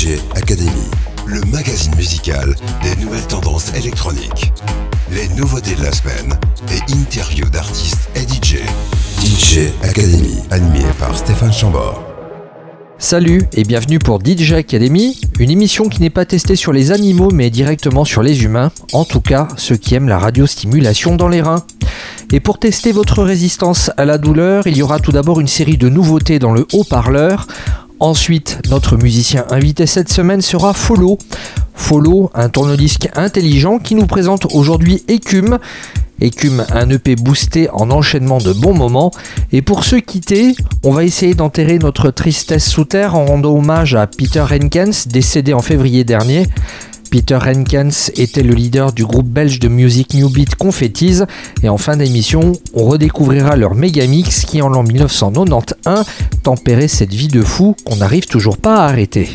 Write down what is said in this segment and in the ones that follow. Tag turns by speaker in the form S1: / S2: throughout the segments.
S1: DJ Academy, le magazine musical des nouvelles tendances électroniques. Les nouveautés de la semaine et interviews d'artistes et DJ. DJ Academy, animé par Stéphane Chambord.
S2: Salut et bienvenue pour DJ Academy, une émission qui n'est pas testée sur les animaux mais directement sur les humains, en tout cas ceux qui aiment la radiostimulation dans les reins. Et pour tester votre résistance à la douleur, il y aura tout d'abord une série de nouveautés dans le haut-parleur. Ensuite, notre musicien invité cette semaine sera Follow. Follow, un tourne-disque intelligent qui nous présente aujourd'hui Écume. Écume, un EP boosté en enchaînement de bons moments. Et pour se quitter, on va essayer d'enterrer notre tristesse sous terre en rendant hommage à Peter Henkens, décédé en février dernier. Peter Henkens était le leader du groupe belge de musique New Beat Confettis et en fin d'émission, on redécouvrira leur Megamix qui en l'an 1991 tempérait cette vie de fou qu'on n'arrive toujours pas à arrêter.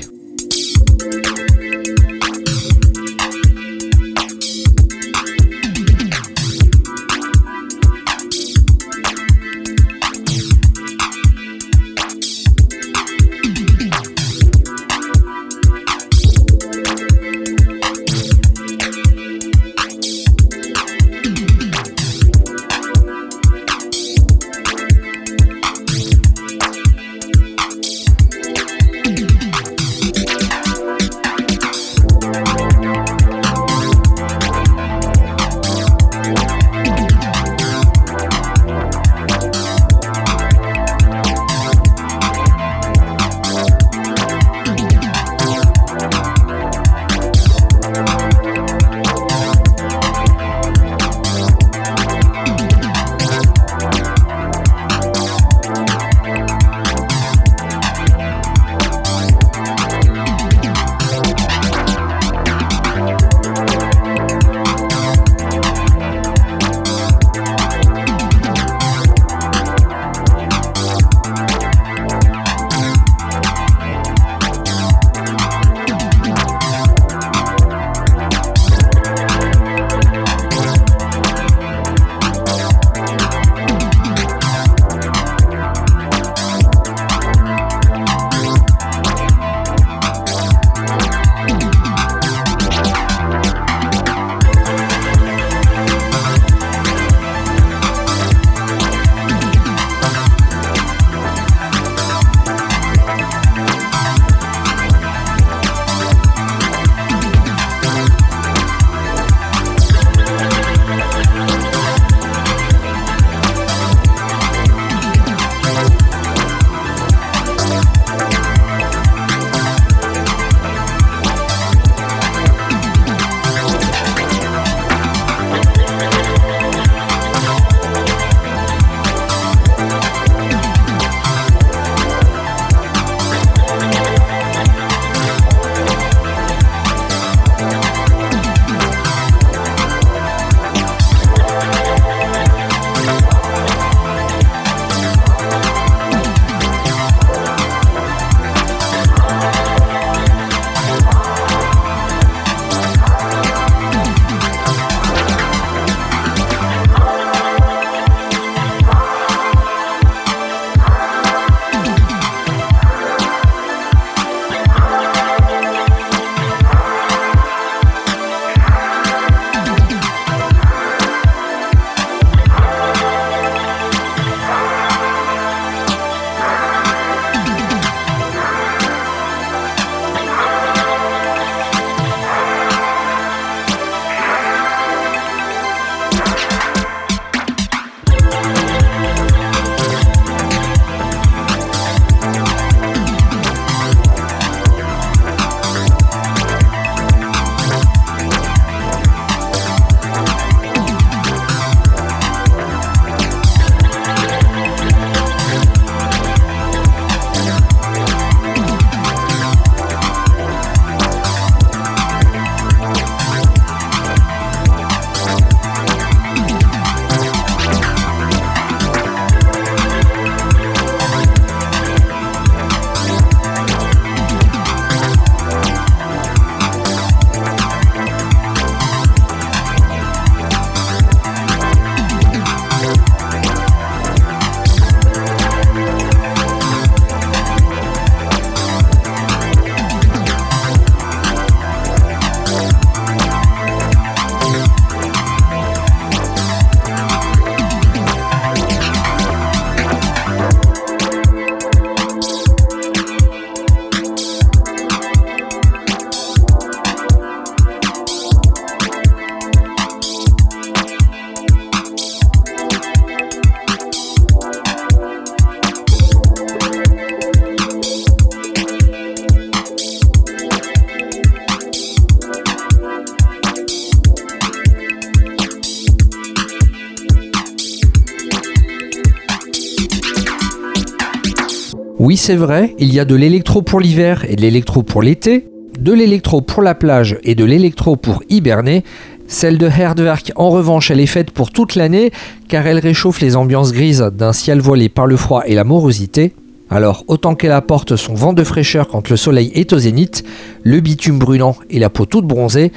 S2: Oui, c'est vrai, il y a de l'électro pour l'hiver et de l'électro pour l'été, de l'électro pour la plage et de l'électro pour hiberner. Celle de Herdwerk, en revanche, elle est faite pour toute l'année car elle réchauffe les ambiances grises d'un ciel voilé par le froid et la morosité. Alors, autant qu'elle apporte son vent de fraîcheur quand le soleil est au zénith, le bitume brûlant et la peau toute bronzée,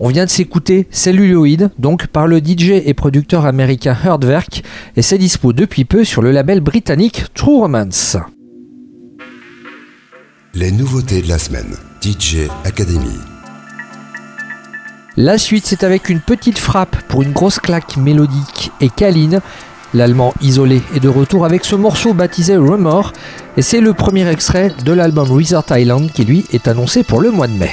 S2: on vient de s'écouter Celluloid, donc par le DJ et producteur américain Herdwerk, et c'est dispo depuis peu sur le label britannique True Romance.
S1: Les nouveautés de la semaine. DJ Academy.
S2: La suite, c'est avec une petite frappe pour une grosse claque mélodique et câline. L'allemand isolé est de retour avec ce morceau baptisé Rumor, et c'est le premier extrait de l'album Resort Island qui lui est annoncé pour le mois de mai.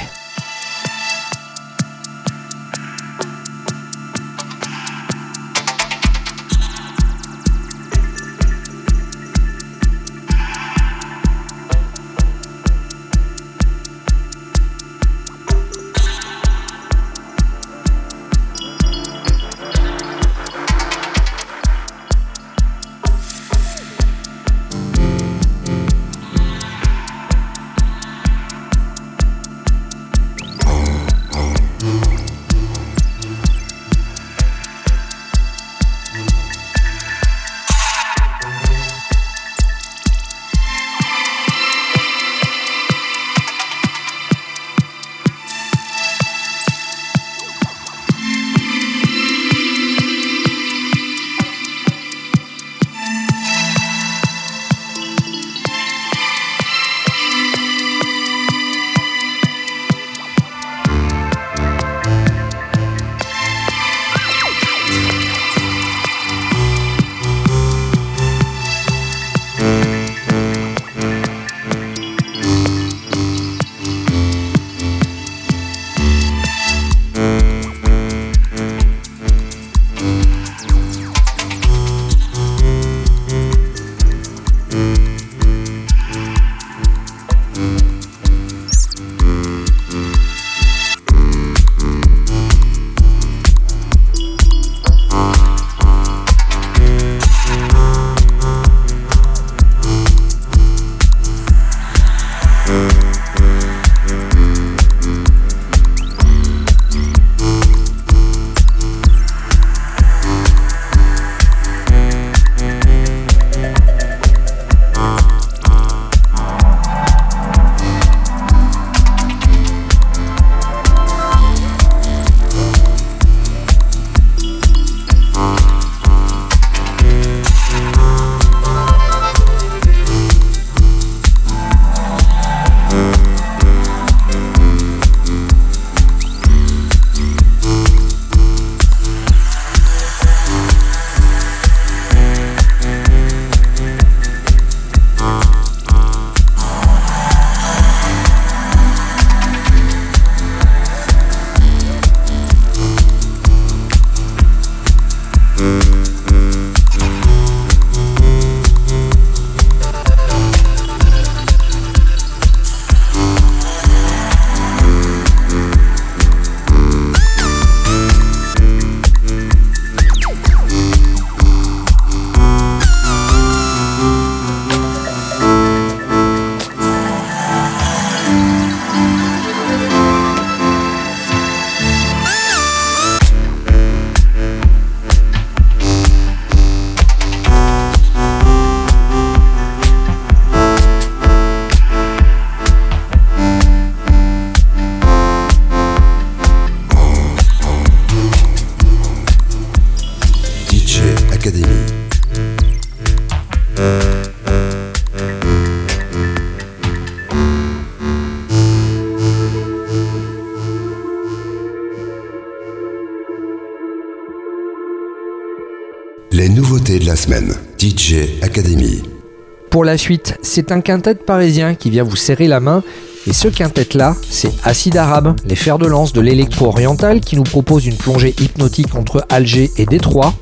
S2: Pour la suite, c'est un quintet parisien qui vient vous serrer la main. Et ce quintet-là, c'est Acide Arabe, les fers de lance de l'électro-oriental, qui nous propose une plongée hypnotique entre Alger et Détroit.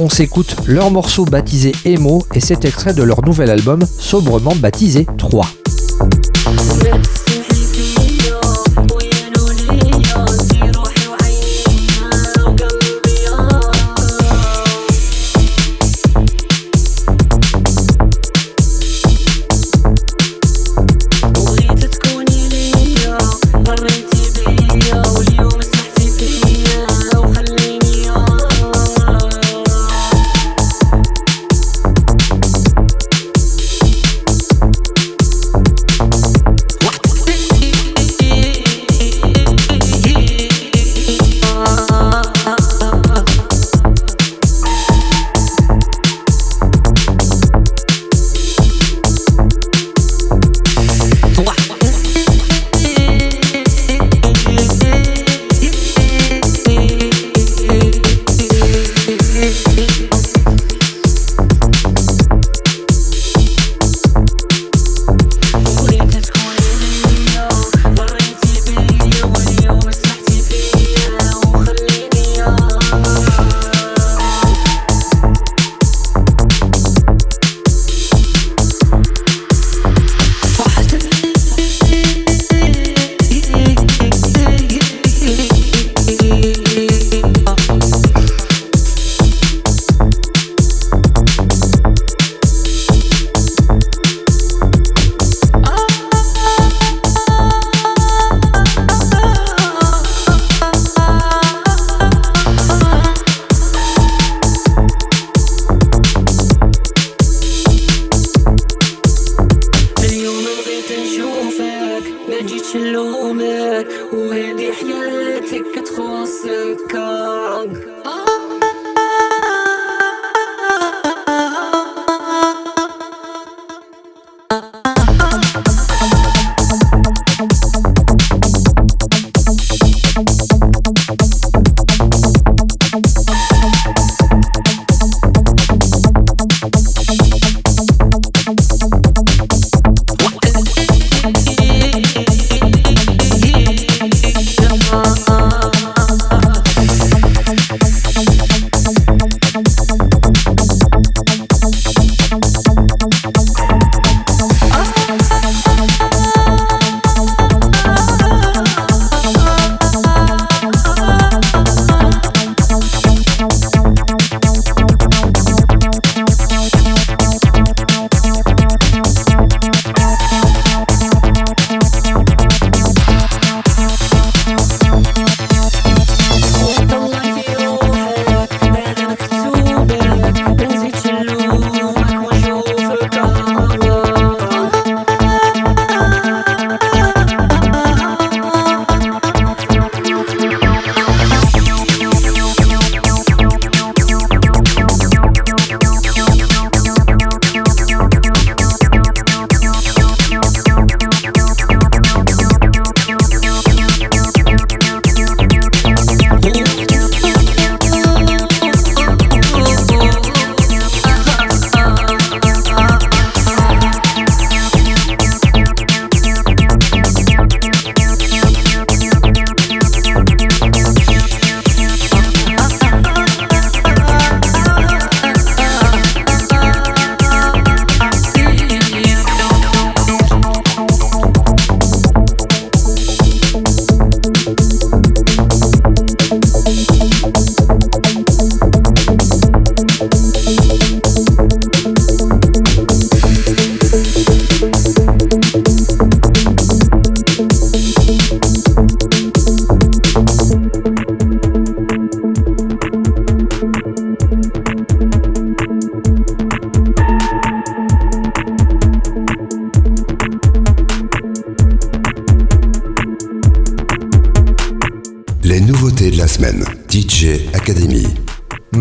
S2: On s'écoute leur morceau baptisé Emo et cet extrait de leur nouvel album sobrement baptisé 3.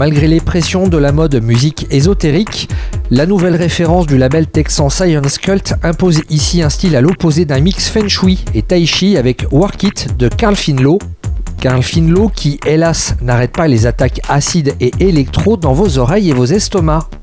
S2: Malgré les pressions de la mode musique ésotérique, la nouvelle référence du label texan Science Cult impose ici un style à l'opposé d'un mix Feng Shui et Tai Chi avec Work It de Carl Finlow. Carl Finlow qui, hélas, n'arrête pas les attaques acides et électro dans vos oreilles et vos estomacs.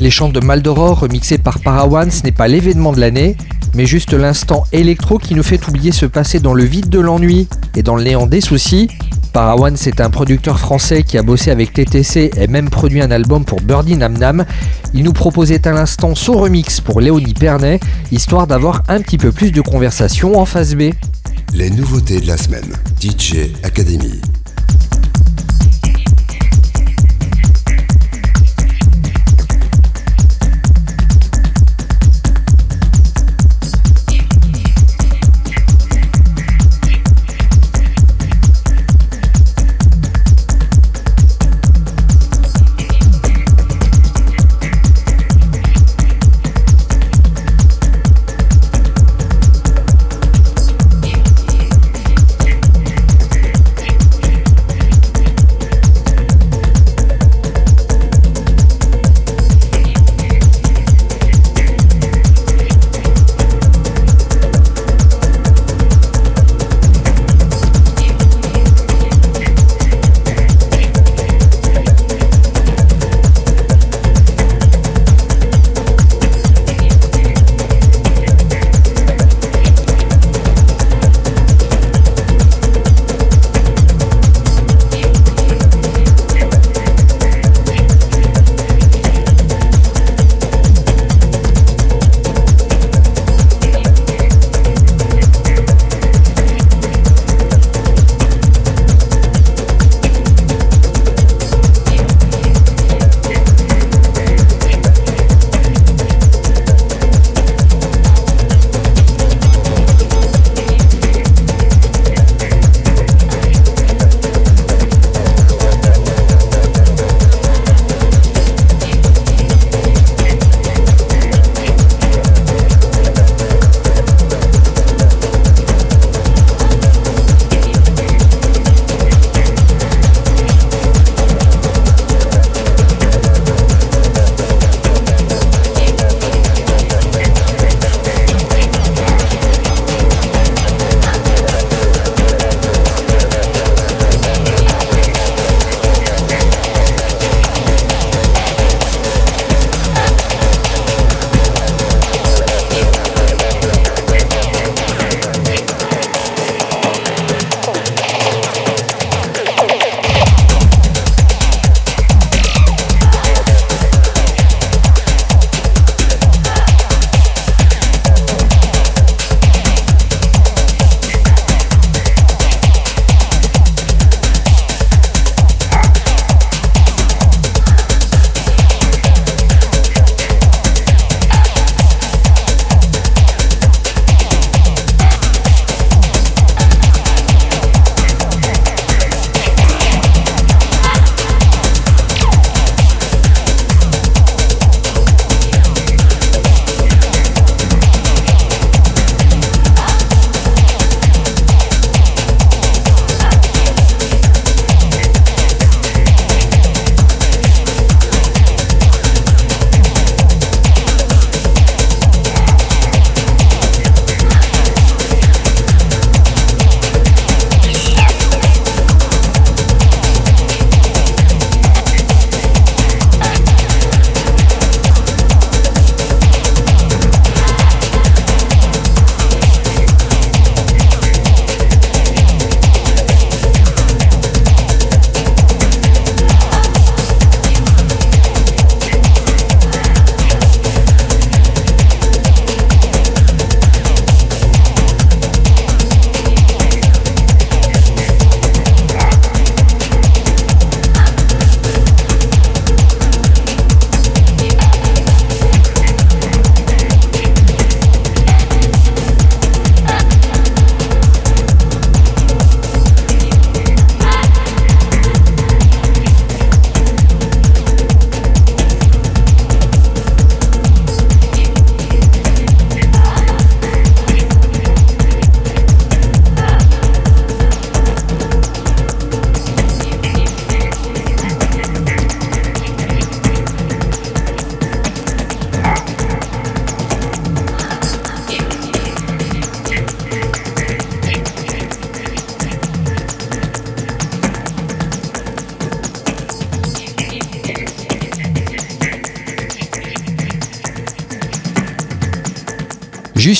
S2: Les chants de Maldoror remixés par Parawan, n'est pas l'événement de l'année, mais juste l'instant électro qui nous fait oublier ce passé dans le vide de l'ennui et dans le néant des soucis. Parawan, c'est un producteur français qui a bossé avec TTC et même produit un album pour Birdie Nam Nam. Il nous proposait à l'instant son remix pour Léonie Pernet, histoire d'avoir un petit peu plus de conversation en phase B.
S1: Les nouveautés de la semaine. DJ Academy.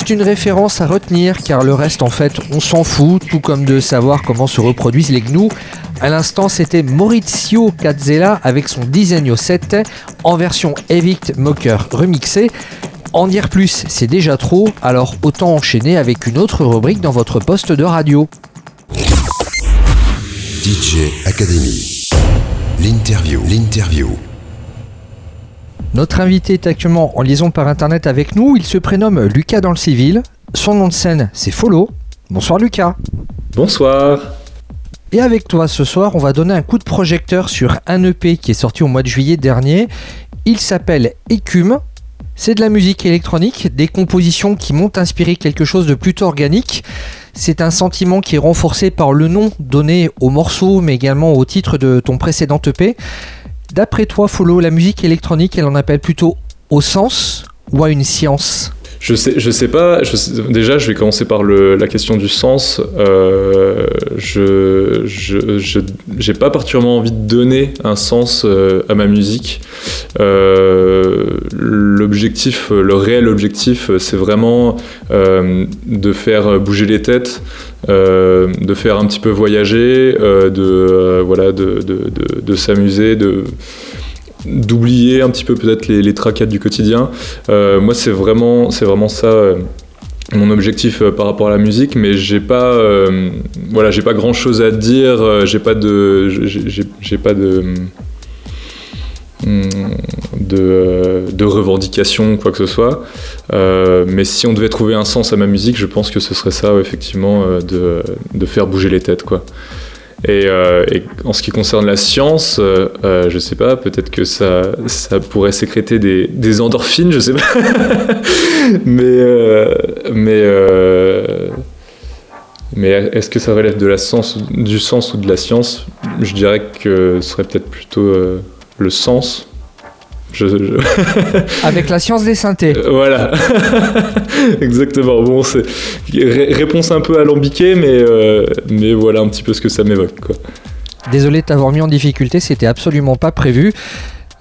S2: Juste une référence à retenir car le reste en fait on s'en fout, tout comme de savoir comment se reproduisent les gnous. À l'instant c'était Maurizio Cazzella avec son Disegno 7 en version Evict Mocker remixé. En dire plus, c'est déjà trop, alors autant enchaîner avec une autre rubrique dans votre poste de radio.
S1: DJ Academy. L'interview. L'interview.
S2: Notre invité est actuellement en liaison par internet avec nous. Il se prénomme Lucas dans le civil. Son nom de scène, c'est Follow. Bonsoir Lucas.
S3: Bonsoir.
S2: Et avec toi ce soir, on va donner un coup de projecteur sur un EP qui est sorti au mois de juillet dernier. Il s'appelle Écume. C'est de la musique électronique, des compositions qui m'ont inspiré quelque chose de plutôt organique. C'est un sentiment qui est renforcé par le nom donné au morceau, mais également au titre de ton précédent EP. D'après toi, Follow, la musique électronique, elle en appelle plutôt au sens ou à une science?
S3: Je sais, je sais pas. déjà, je vais commencer par le, la question du sens. Euh, je, j'ai pas particulièrement envie de donner un sens euh, à ma musique. Euh, l'objectif, le réel objectif, c'est vraiment de faire bouger les têtes, de faire un petit peu voyager, de voilà, de, de, de, de s'amuser, de d'oublier un petit peu peut-être les, les du quotidien. Euh, moi, c'est vraiment, c'est vraiment ça euh, mon objectif euh, par rapport à la musique, mais j'ai pas, voilà, j'ai pas grand chose à dire, j'ai pas de, j'ai pas de, de, de revendication quoi que ce soit. mais si on devait trouver un sens à ma musique, je pense que ce serait ça, effectivement, de, de faire bouger les têtes, quoi. Euh, et, en ce qui concerne la science, euh, euh, je sais pas, peut-être que ça, ça pourrait sécréter des, endorphines, je sais pas. mais mais, mais est-ce que ça relève de la du sens ou de la science? Je dirais que ce serait peut-être plutôt le sens.
S2: Avec la science des synthés.
S3: Euh, voilà. Exactement. Bon, c'est réponse un peu alambiquée, mais, euh, mais voilà un petit peu ce que ça m'évoque.
S2: Désolé de t'avoir mis en difficulté, c'était absolument pas prévu.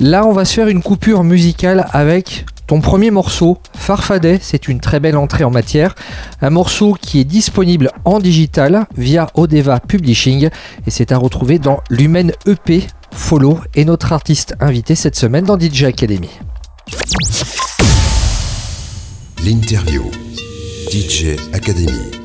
S2: Là, on va se faire une coupure musicale avec ton premier morceau, Farfadet, c'est une très belle entrée en matière. Un morceau qui est disponible en digital via Odeva Publishing et c'est à retrouver dans l'Humaine EP Follow est notre artiste invité cette semaine dans DJ Academy.
S1: L'interview DJ Academy.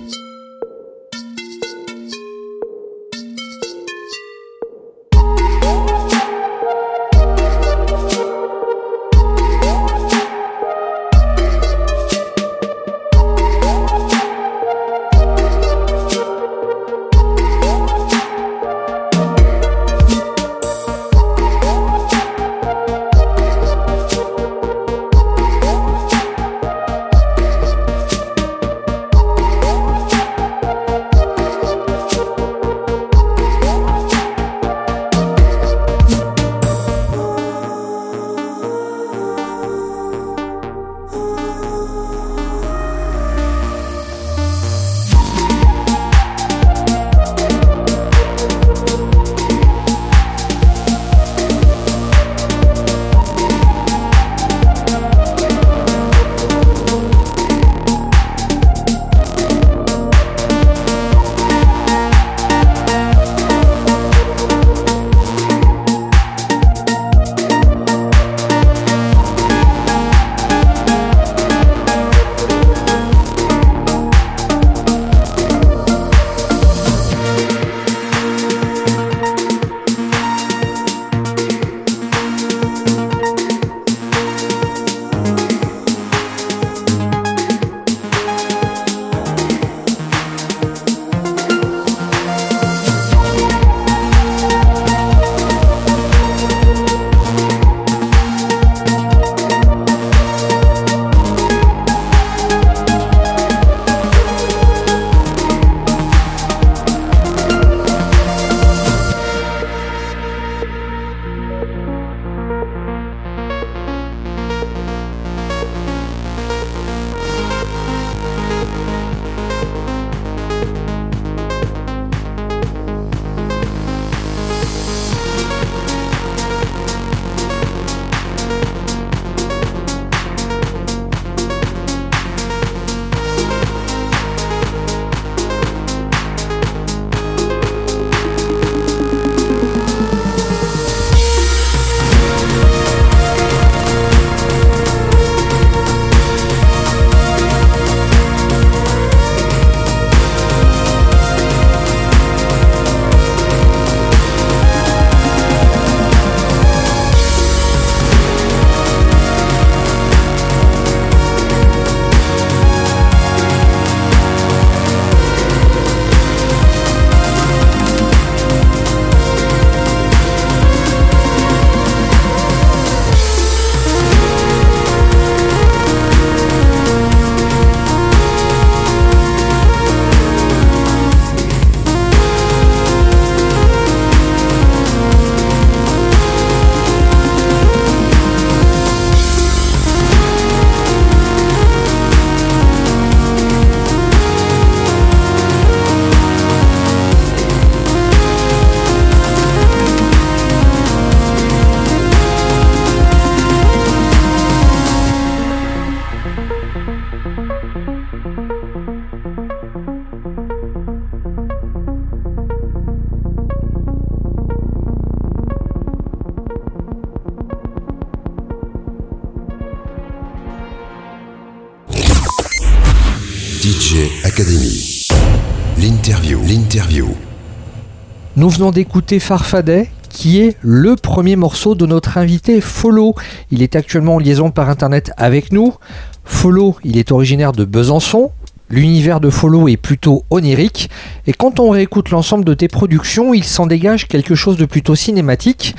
S2: Nous venons d'écouter Farfadet, qui est le premier morceau de notre invité Follow. Il est actuellement en liaison par internet avec nous. Follow, il est originaire de Besançon. L'univers de Follow est plutôt onirique, et quand on réécoute l'ensemble de tes productions, il s'en dégage quelque chose de plutôt cinématique.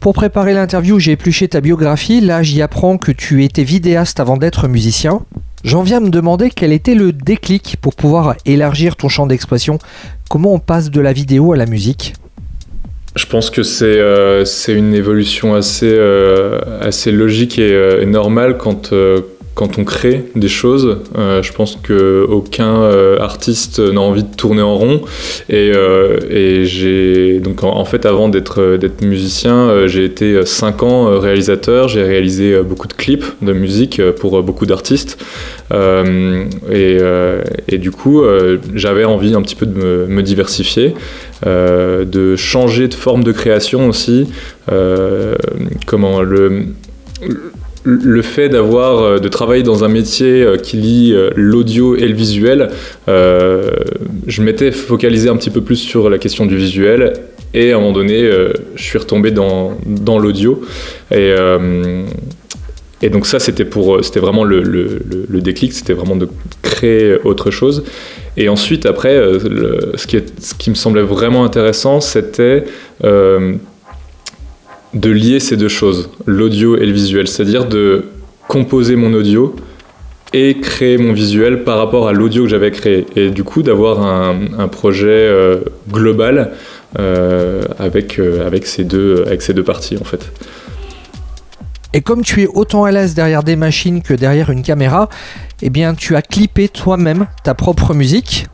S2: Pour préparer l'interview, j'ai épluché ta biographie. Là, j'y apprends que tu étais vidéaste avant d'être musicien. J'en viens à me demander quel était le déclic pour pouvoir élargir ton champ d'expression. Comment on passe de la vidéo à la musique?
S3: Je pense que c'est euh, une évolution assez, euh, assez logique et, euh, normale quand, quand on crée des choses. je pense qu'aucun artiste n'a envie de tourner en rond. Et, et j'ai donc en, fait avant d'être d'être musicien, j'ai été 5 ans réalisateur. J'ai réalisé beaucoup de clips de musique pour beaucoup d'artistes. Et, du coup, j'avais envie un petit peu de me, me diversifier. Euh, de changer de forme de création aussi. Euh, comment le le fait d'avoir euh, de travailler dans un métier qui lie l'audio et le visuel, je m'étais focalisé un petit peu plus sur la question du visuel et à un moment donné, je suis retombé dans, dans l'audio et et donc ça, c'était pour, c'était vraiment le, le, déclic, c'était vraiment de créer autre chose. Et ensuite, après, euh, ce, qui est, ce, qui me semblait vraiment intéressant, c'était euh, de lier ces deux choses, l'audio et le visuel, c'est-à-dire de composer mon audio et créer mon visuel par rapport à l'audio que j'avais créé. Et du coup, d'avoir un, projet euh, global avec, avec, ces deux, avec ces deux parties, en fait.
S2: Et comme tu es autant à l'aise derrière des machines que derrière une caméra, eh bien tu as clippé toi-même ta propre musique.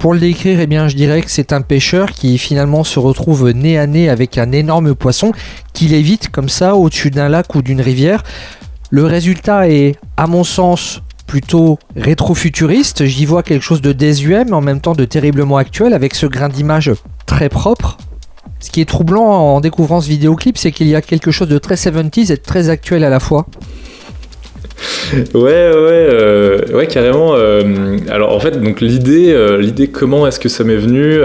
S2: Pour le décrire, eh bien je dirais que c'est un pêcheur qui finalement se retrouve nez à nez avec un énorme poisson qu'il évite comme ça au-dessus d'un lac ou d'une rivière. Le résultat est, à mon sens, plutôt rétro-futuriste. J'y vois quelque chose de désuet, mais en même temps de terriblement actuel, avec ce grain d'image très propre. Ce qui est troublant en découvrant ce vidéoclip, c'est qu'il y a quelque chose de très 70s et de très actuel à la fois.
S3: Ouais, ouais, euh, ouais, carrément. Euh, alors en fait, donc l'idée, euh, l'idée, comment est-ce que ça m'est venu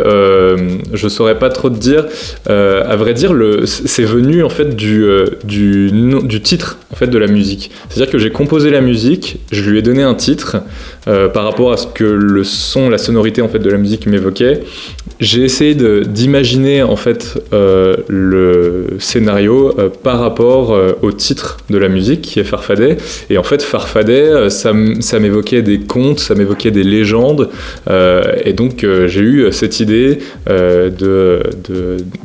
S3: Je saurais pas trop te dire. à vrai dire, c'est venu en fait du titre en fait de la musique. C'est-à-dire que j'ai composé la musique, je lui ai donné un titre par rapport à ce que le son, la sonorité en fait de la musique m'évoquait. J'ai essayé d'imaginer en fait le scénario par rapport au titre de la musique qui est Farfadet et en fait Farfadet, euh, ça, m'évoquait des contes, ça m'évoquait des légendes. Euh, et donc euh, j'ai eu cette idée de,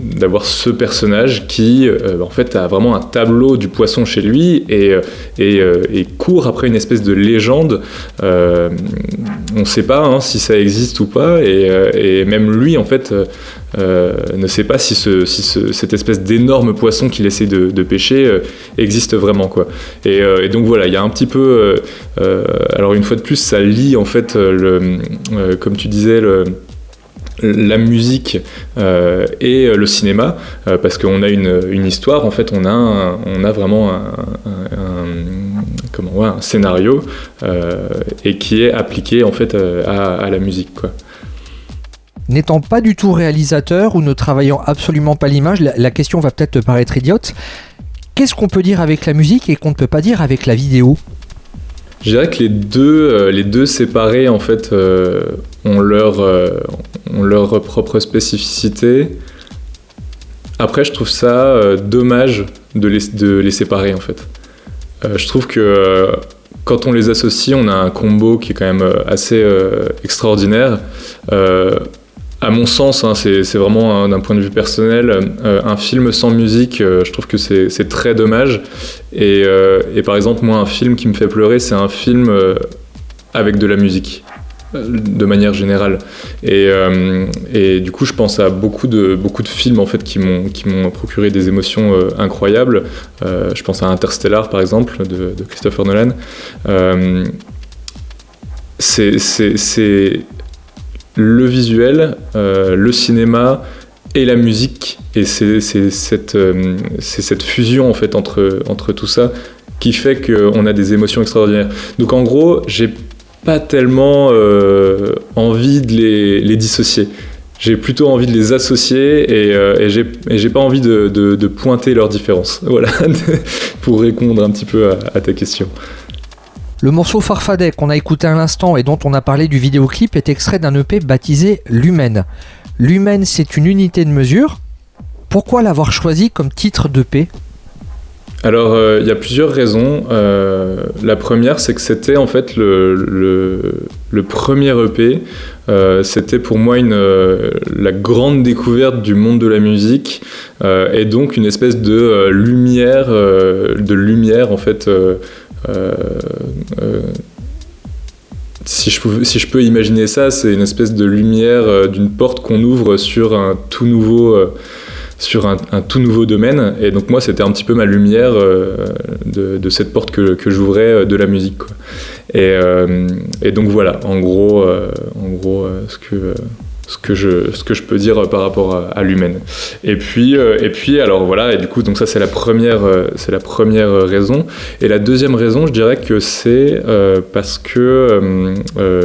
S3: d'avoir ce personnage qui en fait a vraiment un tableau du poisson chez lui et, et, court après une espèce de légende. on ne sait pas hein, si ça existe ou pas. Et, même lui en fait ne sait pas si, ce, si cette espèce d'énorme poisson qu'il essaie de, pêcher existe vraiment quoi. Et, donc voilà, il y a un petit peu. Euh, euh, alors une fois de plus, ça lie en fait, euh, comme tu disais, la musique et le cinéma, parce qu'on a une, histoire, en fait, on a, vraiment un, comment, un scénario et qui est appliqué en fait à, la musique. Quoi.
S2: N'étant pas du tout réalisateur ou ne travaillant absolument pas l'image, la question va peut-être te paraître idiote. Qu'est-ce qu'on peut dire avec la musique et qu'on ne peut pas dire avec la vidéo?
S3: Je dirais que les deux, euh, séparés, en fait, euh, ont, leur, euh, ont leur propre spécificité. Après, je trouve ça dommage de les, de séparer, en fait. je trouve que quand on les associe, on a un combo qui est quand même assez extraordinaire à mon sens, hein, c'est vraiment d'un point de vue personnel, euh, un film sans musique, euh, je trouve que c'est très dommage. Euh, et, par exemple, moi, un film qui me fait pleurer, c'est un film avec de la musique, de manière générale. Et, du coup, je pense à beaucoup de, beaucoup de films en fait, qui m'ont procuré des émotions incroyables. je pense à Interstellar, par exemple, de, de Christopher Nolan. c'est le visuel, euh, le cinéma et la musique. Et c'est cette, euh, fusion en fait entre, entre tout ça qui fait qu'on a des émotions extraordinaires. Donc en gros, j'ai pas tellement envie de les, les dissocier j'ai plutôt envie de les associer et, euh, j'ai pas envie de, pointer leurs différences. Voilà, pour répondre un petit peu à, ta question.
S2: Le morceau Farfadet qu'on a écouté à l'instant et dont on a parlé du vidéoclip est extrait d'un EP baptisé L'Humaine. L'Humaine, c'est une unité de mesure. Pourquoi l'avoir choisi comme titre d'EP
S3: alors, euh, il y a plusieurs raisons. Euh, la première, c'est que c'était en fait le, premier EP. Euh, c'était pour moi la grande découverte du monde de la musique et donc une espèce de lumière, de lumière en fait. Si je, si je peux imaginer ça, c'est une espèce de lumière d'une porte qu'on ouvre sur un tout nouveau sur un, tout nouveau domaine. Et donc moi, c'était un petit peu ma lumière euh, de, cette porte que, que j'ouvrais euh, de la musique. Et, euh, et, donc voilà, en gros, en gros ce que ce que je ce que je peux dire par rapport à, l'humaine. Et puis et puis alors voilà et du coup donc ça c'est la première c'est la première raison et la deuxième raison je dirais que c'est parce que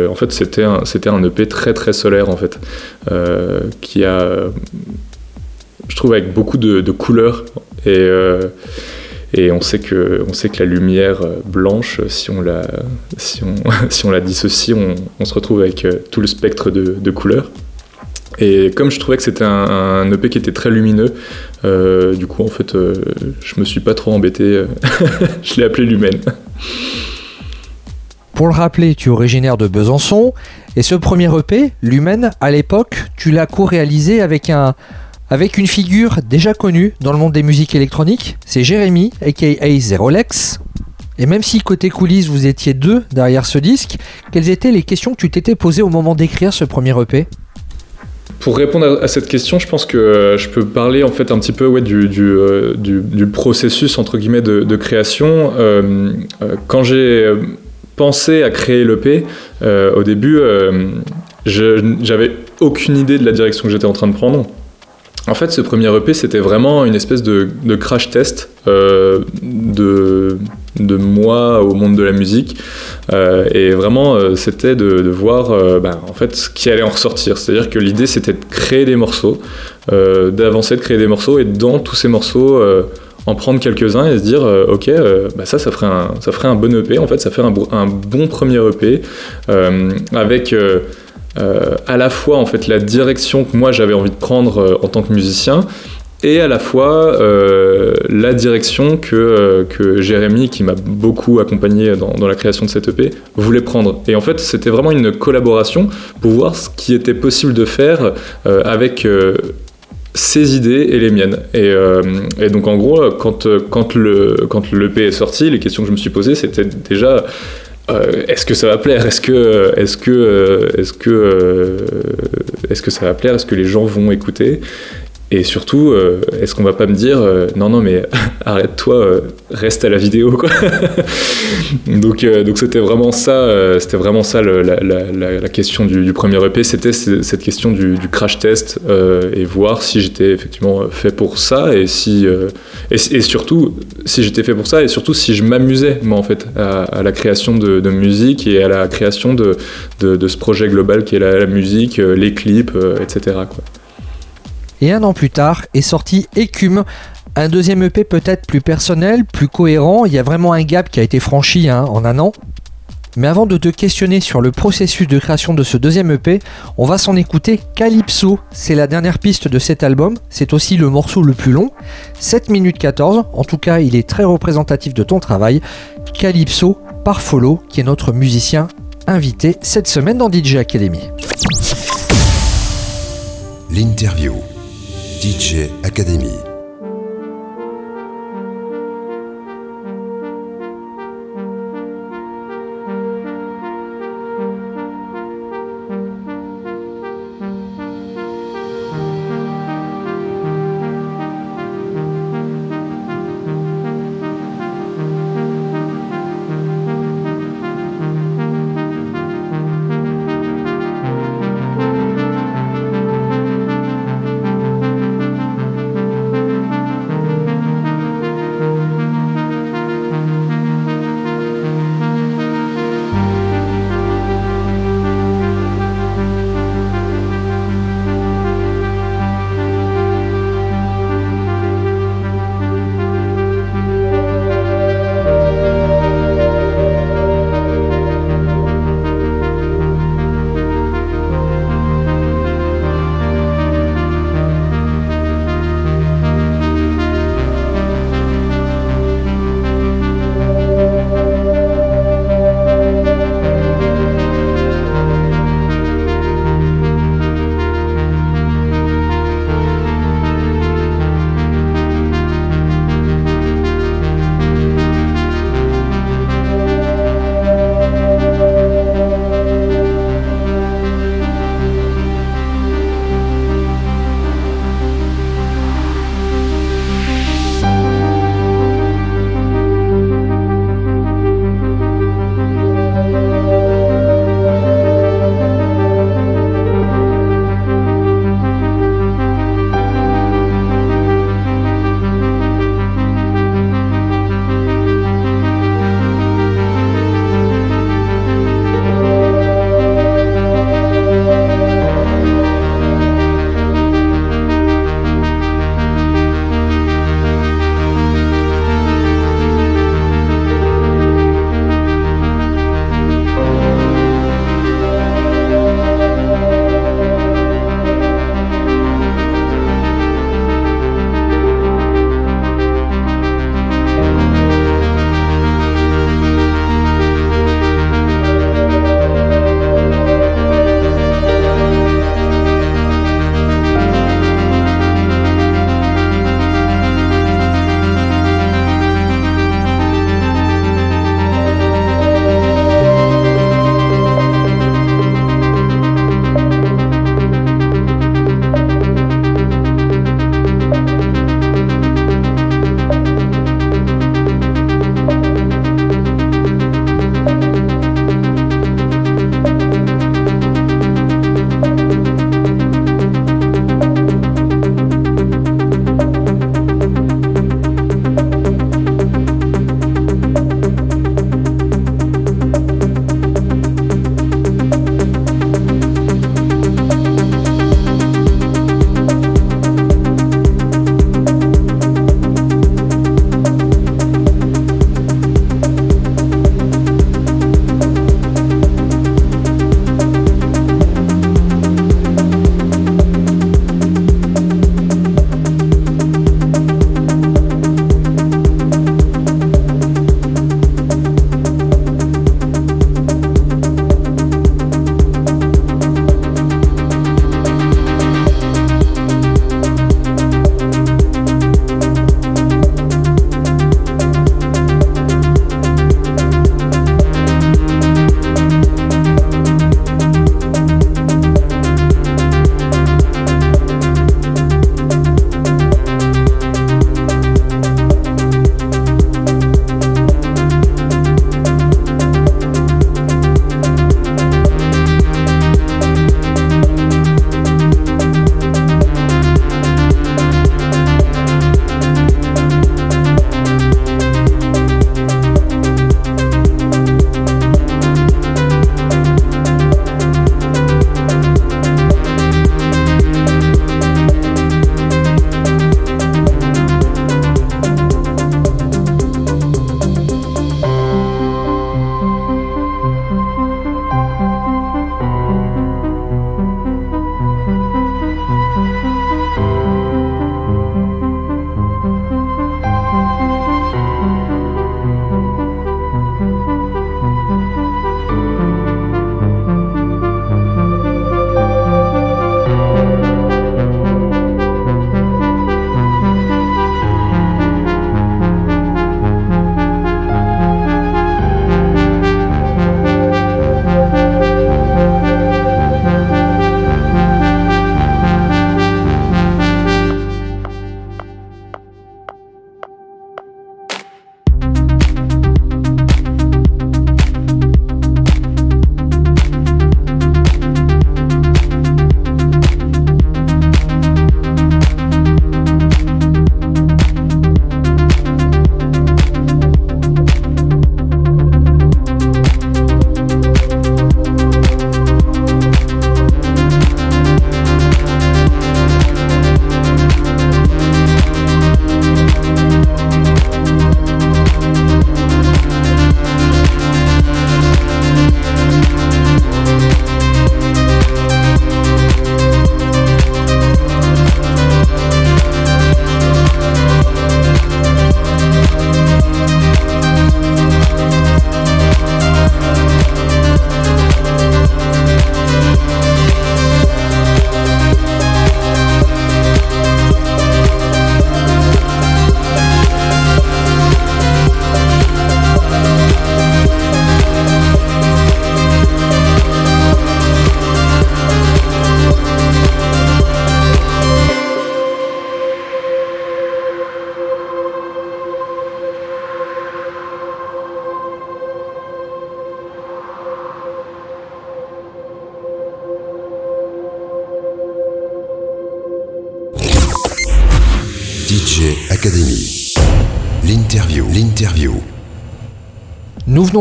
S3: en fait c'était un c'était un EP très très solaire en fait qui a je trouve, avec beaucoup de, couleurs. Et, euh, et on sait, que, on sait que la lumière blanche, si on la, si on, si on la dissocie, on, on, se retrouve avec euh, tout le spectre de, de couleurs. Et comme je trouvais que c'était un, EP qui était très lumineux, euh, du coup, en fait, je me suis pas trop embêté. je l'ai appelé Lumen.
S2: Pour le rappeler, tu es originaire de Besançon, et ce premier EP, Lumen, à l'époque, tu l'as co-réalisé avec un, avec une figure déjà connue dans le monde des musiques électroniques, c'est Jérémy, aka Zerolex. Et même si côté coulisses vous étiez deux derrière ce disque, quelles étaient les questions que tu t'étais posées au moment d'écrire ce premier EP
S3: pour répondre à cette question, je pense que euh, je peux parler en fait un petit peu ouais, du, euh, processus entre guillemets de, création. Euh, quand j'ai pensé à créer l'EP, au début, j'avais aucune idée de la direction que j'étais en train de prendre. En fait, ce premier EP, c'était vraiment une espèce de, crash test euh, de, de moi au monde de la musique. Euh, et vraiment, euh, c'était de, voir bah, en fait, ce qui allait en ressortir. C'est-à-dire que l'idée, c'était de créer des morceaux, d'avancer, de créer des morceaux, et dans tous ces morceaux, en prendre quelques-uns et se dire, ok, bah, ça, ça ferait, un, ça ferait un bon EP. En fait, ça ferait un, bon premier EP avec euh, à la fois en fait la direction que moi j'avais envie de prendre euh, en tant que musicien et à la fois euh, la direction que, que Jérémy, qui m'a beaucoup accompagné dans, la création de cette EP, voulait prendre. Et en fait, c'était vraiment une collaboration pour voir ce qui était possible de faire avec ses idées et les miennes. Et, donc en gros, quand, quand, le, quand l'EP est sorti, les questions que je me suis posées, c'était déjà euh, est-ce que ça va plaire? Est-ce que, est-ce que, est-ce que, euh, est-ce que ça va plaire? Est-ce que les gens vont écouter? Et surtout, euh, est-ce qu'on va pas me dire euh, non, non, mais arrête-toi, euh, reste à la vidéo quoi. Donc, donc c'était vraiment ça, c'était vraiment ça la, question du, premier EP, c'était cette question du, crash test et voir si j'étais effectivement fait pour ça et si et, surtout si j'étais fait pour ça et surtout si je m'amusais moi en fait à, la création de, musique et à la création de, ce projet global qui est la, musique, les clips, etc.
S2: Et un an plus tard est sorti Écume, un deuxième EP peut-être plus personnel, plus cohérent. Il y a vraiment un gap qui a été franchi hein, en un an. Mais avant de te questionner sur le processus de création de ce deuxième EP, on va s'en écouter Calypso. C'est la dernière piste de cet album. C'est aussi le morceau le plus long. 7 minutes 14. En tout cas, il est très représentatif de ton travail. Calypso par Follow, qui est notre musicien invité cette semaine dans DJ Academy.
S1: L'interview. DJ Academy.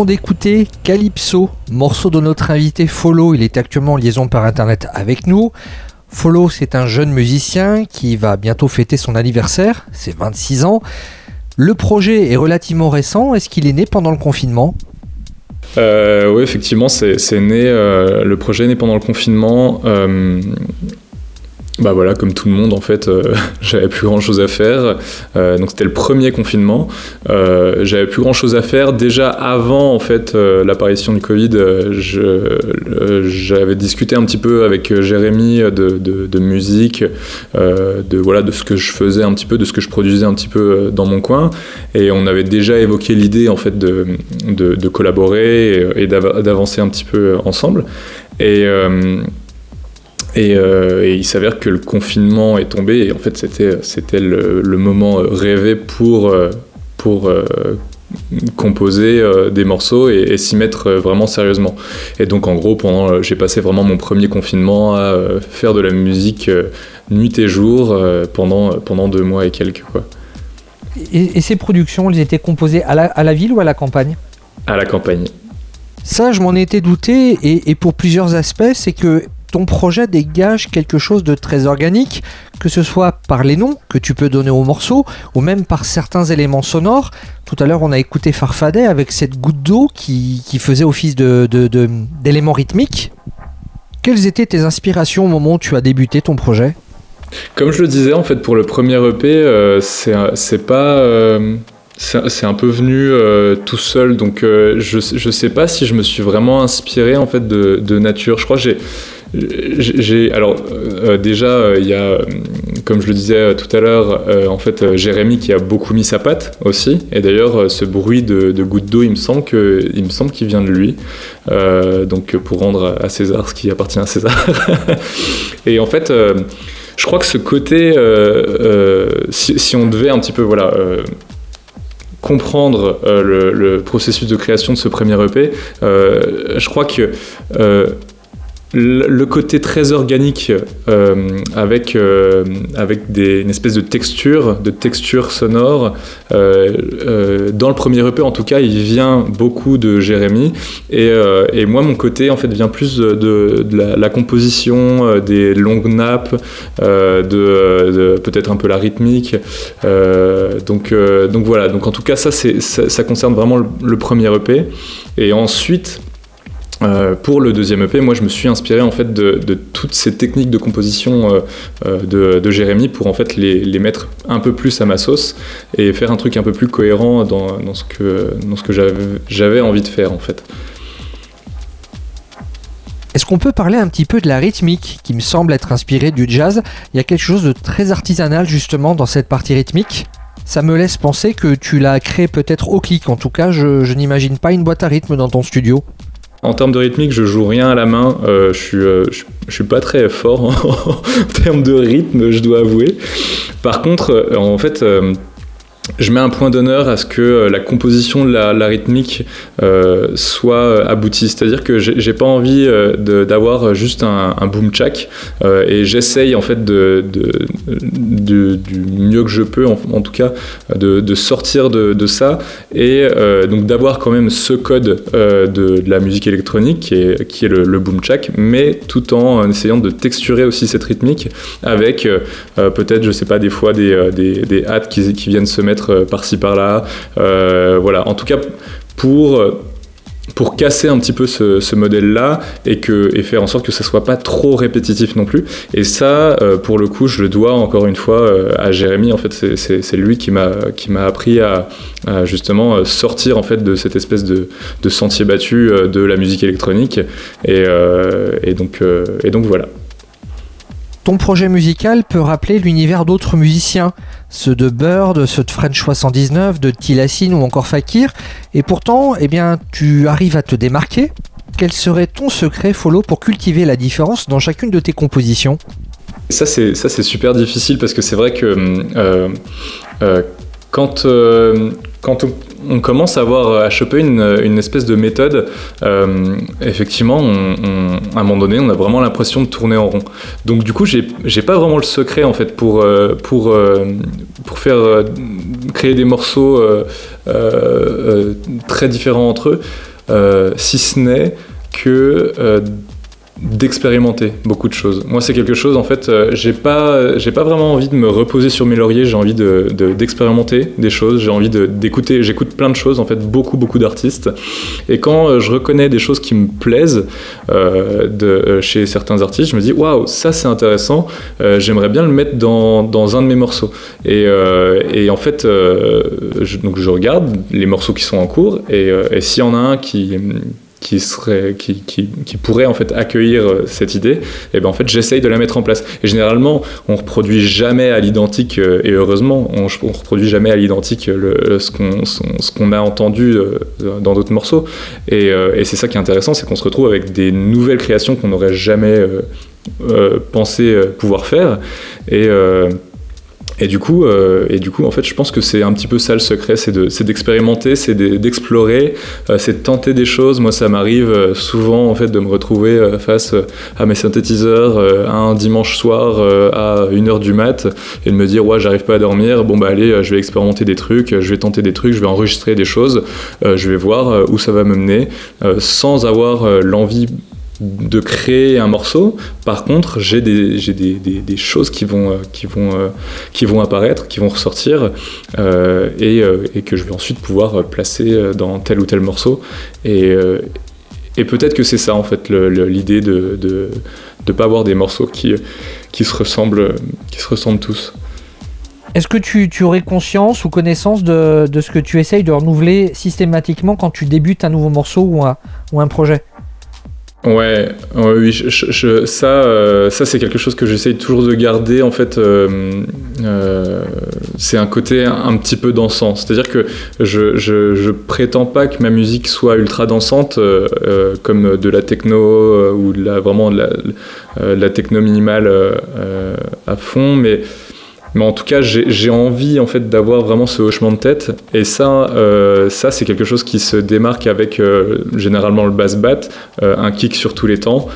S2: D'écouter Calypso, morceau de notre invité Follow. Il est actuellement en liaison par internet avec nous. Follow, c'est un jeune musicien qui va bientôt fêter son anniversaire, c'est 26 ans. Le projet est relativement récent. Est-ce qu'il est né pendant le confinement?
S3: Euh, Oui, effectivement, c'est né. Euh, le projet est né pendant le confinement. Euh, bah voilà, comme tout le monde en fait, euh, j'avais plus grand chose à faire. Euh, donc c'était le premier confinement. Euh, j'avais plus grand chose à faire. Déjà avant en fait l'apparition du Covid, j'avais discuté un petit peu avec Jérémy de, de, musique, de voilà de ce que je faisais un petit peu, de ce que je produisais un petit peu dans mon coin. Et on avait déjà évoqué l'idée en fait de, de collaborer et, et d'avancer un petit peu ensemble. Et euh, et, il s'avère que le confinement est tombé et en fait c'était, c'était le, moment rêvé pour, euh, pour euh, composer des morceaux et, s'y mettre vraiment sérieusement. Et donc en gros pendant j'ai passé vraiment mon premier confinement à faire de la musique nuit et jour pendant, pendant deux mois et quelques. Quoi.
S2: Et, ces productions, elles étaient composées à la, à la ville ou à la campagne?
S3: À la campagne.
S2: Ça, je m'en étais douté, et, et, pour plusieurs aspects, c'est que ton projet dégage quelque chose de très organique, que ce soit par les noms que tu peux donner aux morceaux, ou même par certains éléments sonores. Tout à l'heure, on a écouté Farfadet avec cette goutte d'eau qui, faisait office d'éléments de, rythmiques. Quelles étaient tes inspirations au moment où tu as débuté ton projet?
S3: Comme je le disais, en fait, pour le premier EP, euh, c'est pas. Euh, c'est un peu venu euh, tout seul, donc je, je sais pas si je me suis vraiment inspiré en fait de, de nature. Je crois que alors euh, déjà euh, il y a comme je le disais euh, tout à l'heure en fait Jérémy qui a beaucoup mis sa patte aussi. Et d'ailleurs ce bruit de, de goutte d'eau il me semble que me semble qu'il vient de lui. Donc pour rendre à César ce qui appartient à César. Et en fait je crois que ce côté si, on devait un petit peu voilà comprendre le, processus de création de ce premier EP je crois que le côté très organique euh, avec, euh, avec des, une espèce de texture, de texture sonore. Euh, dans le premier EP, en tout cas, il vient beaucoup de Jérémy. Et, et moi, mon côté, en fait, vient plus de, la, composition, des longues nappes, de, peut-être un peu la rythmique. donc, donc voilà. Donc en tout cas, ça, ça, ça concerne vraiment le, le premier EP. Et ensuite, euh, pour le deuxième EP, moi je me suis inspiré en fait de, toutes ces techniques de composition euh, euh, de, Jérémy pour en fait les, mettre un peu plus à ma sauce et faire un truc un peu plus cohérent dans, ce que j'avais envie de faire en fait.
S2: Est-ce qu'on peut parler un petit peu de la rythmique qui me semble être inspirée du jazz? Il y a quelque chose de très artisanal justement dans cette partie rythmique ça me laisse penser que tu l'as créé peut-être au clic. En tout cas, je, je n'imagine pas une boîte à rythme dans ton studio.
S3: En termes de rythmique, je joue rien à la main. Euh, je, suis, euh, je, suis pas très fort en termes de rythme, je dois avouer. Par contre, euh, en fait je mets un point d'honneur à ce que euh, la composition de la, rythmique euh, soit euh, aboutie. C'est-à-dire que j'ai pas envie d'avoir juste un, boom chak et j'essaye en fait de, du mieux que je peux, en, tout cas, de, sortir de, ça et donc d'avoir quand même ce code de, la musique électronique qui est, qui est le, boom chak, mais tout en essayant de texturer aussi cette rythmique avec peut-être, je sais pas, des fois des, des, hâtes qui, qui viennent se mettre euh, par-ci par-là. Euh, voilà, en tout cas, pour pour casser un petit peu ce, modèle-là et, que, et faire en sorte que ça soit pas trop répétitif non plus. Et ça, euh, pour le coup, je le dois encore une fois à Jérémy. En fait, c'est lui qui m'a qui m'a appris à, justement sortir en fait de cette espèce de, de sentier battu de la musique électronique. Et, et donc et donc voilà.
S2: Ton projet musical peut rappeler l'univers d'autres musiciens, ceux de Bird, ceux de French 79, de Tilassine ou encore Fakir, et pourtant, eh bien, tu arrives à te démarquer. Quel serait ton secret, Follow, pour cultiver la différence dans chacune de tes compositions?
S3: Ça, c'est super difficile parce que c'est vrai que euh, euh, quand euh, quand on, commence à avoir à choper une, une espèce de méthode, euh, effectivement, à un moment donné, on a vraiment l'impression de tourner en rond. Donc du coup, j'ai, pas vraiment le secret en fait pour euh, pour euh, pour faire créer des morceaux très différents entre eux, si ce n'est que d'expérimenter beaucoup de choses. Moi, c'est quelque chose, en fait, euh, j'ai pas, j'ai pas vraiment envie de me reposer sur mes lauriers, j'ai envie de, d'expérimenter des choses, j'ai envie d'écouter, j'écoute plein de choses, en fait, beaucoup, beaucoup d'artistes. Et quand euh, je reconnais des choses qui me plaisent euh, de, chez certains artistes, je me dis, waouh, ça c'est intéressant, j'aimerais bien le mettre dans, dans, un de mes morceaux. Et, et en fait, je, donc je regarde les morceaux qui sont en cours, et, et s'il y en a un qui qui serait qui, qui, pourrait en fait accueillir euh, cette idée et eh ben en fait j'essaye de la mettre en place. Et généralement on reproduit jamais à l'identique euh, et heureusement on, on reproduit jamais à l'identique le, ce qu'on ce qu'on a entendu euh, dans d'autres morceaux. Et, et c'est ça qui est intéressant c'est qu'on se retrouve avec des nouvelles créations qu'on n'aurait jamais pensé pouvoir faire et du coup, euh, et du coup, en fait, je pense que c'est un petit peu ça le secret, c'est d'expérimenter, c'est d'explorer, euh, c'est de tenter des choses. Moi, ça m'arrive euh, souvent, en fait, de me retrouver face à mes synthétiseurs un dimanche soir à 1h du mat et de me dire, ouais, j'arrive pas à dormir. Bon, bah, allez, je vais expérimenter des trucs, je vais tenter des trucs, je vais enregistrer des choses, je vais voir où ça va me mener, sans avoir l'envie de créer un morceau. Par contre, j'ai des, choses qui vont, euh, euh, apparaître, qui vont ressortir, euh, et, et, que je vais ensuite pouvoir placer dans tel ou tel morceau. Et, peut-être que c'est ça, en fait, l'idée de ne pas avoir des morceaux qui, se, ressemblent, qui se ressemblent tous.
S2: Est-ce que tu, aurais conscience ou connaissance de, ce que tu essayes de renouveler systématiquement quand tu débutes un nouveau morceau ou un projet?
S3: Ouais, oui, euh, ça c'est quelque chose que j'essaye toujours de garder. En fait, euh, euh, c'est un côté un, petit peu dansant. C'est-à-dire que je, prétends pas que ma musique soit ultra dansante, comme de la techno ou de la, vraiment de la, de la techno minimale à fond, mais mais en tout cas, j'ai envie en fait d'avoir vraiment ce hochement de tête. Et ça, euh, ça c'est quelque chose qui se démarque avec euh, généralement le bass bat, euh, un kick sur tous les temps,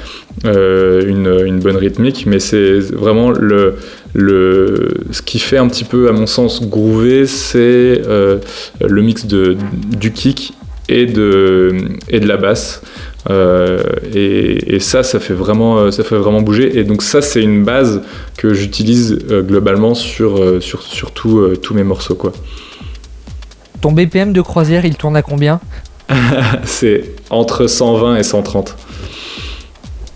S3: une, bonne rythmique. Mais c'est vraiment le, le, ce qui fait un petit peu, à mon sens, groover, c'est le mix de, du kick et de, et de la basse. Euh, et, ça, ça fait, vraiment, euh, ça fait vraiment bouger. Et donc ça, c'est une base que j'utilise euh, globalement sur, sur, sur tous mes morceaux. Quoi.
S2: Ton BPM de croisière, il tourne à combien?
S3: C'est entre 120 et 130.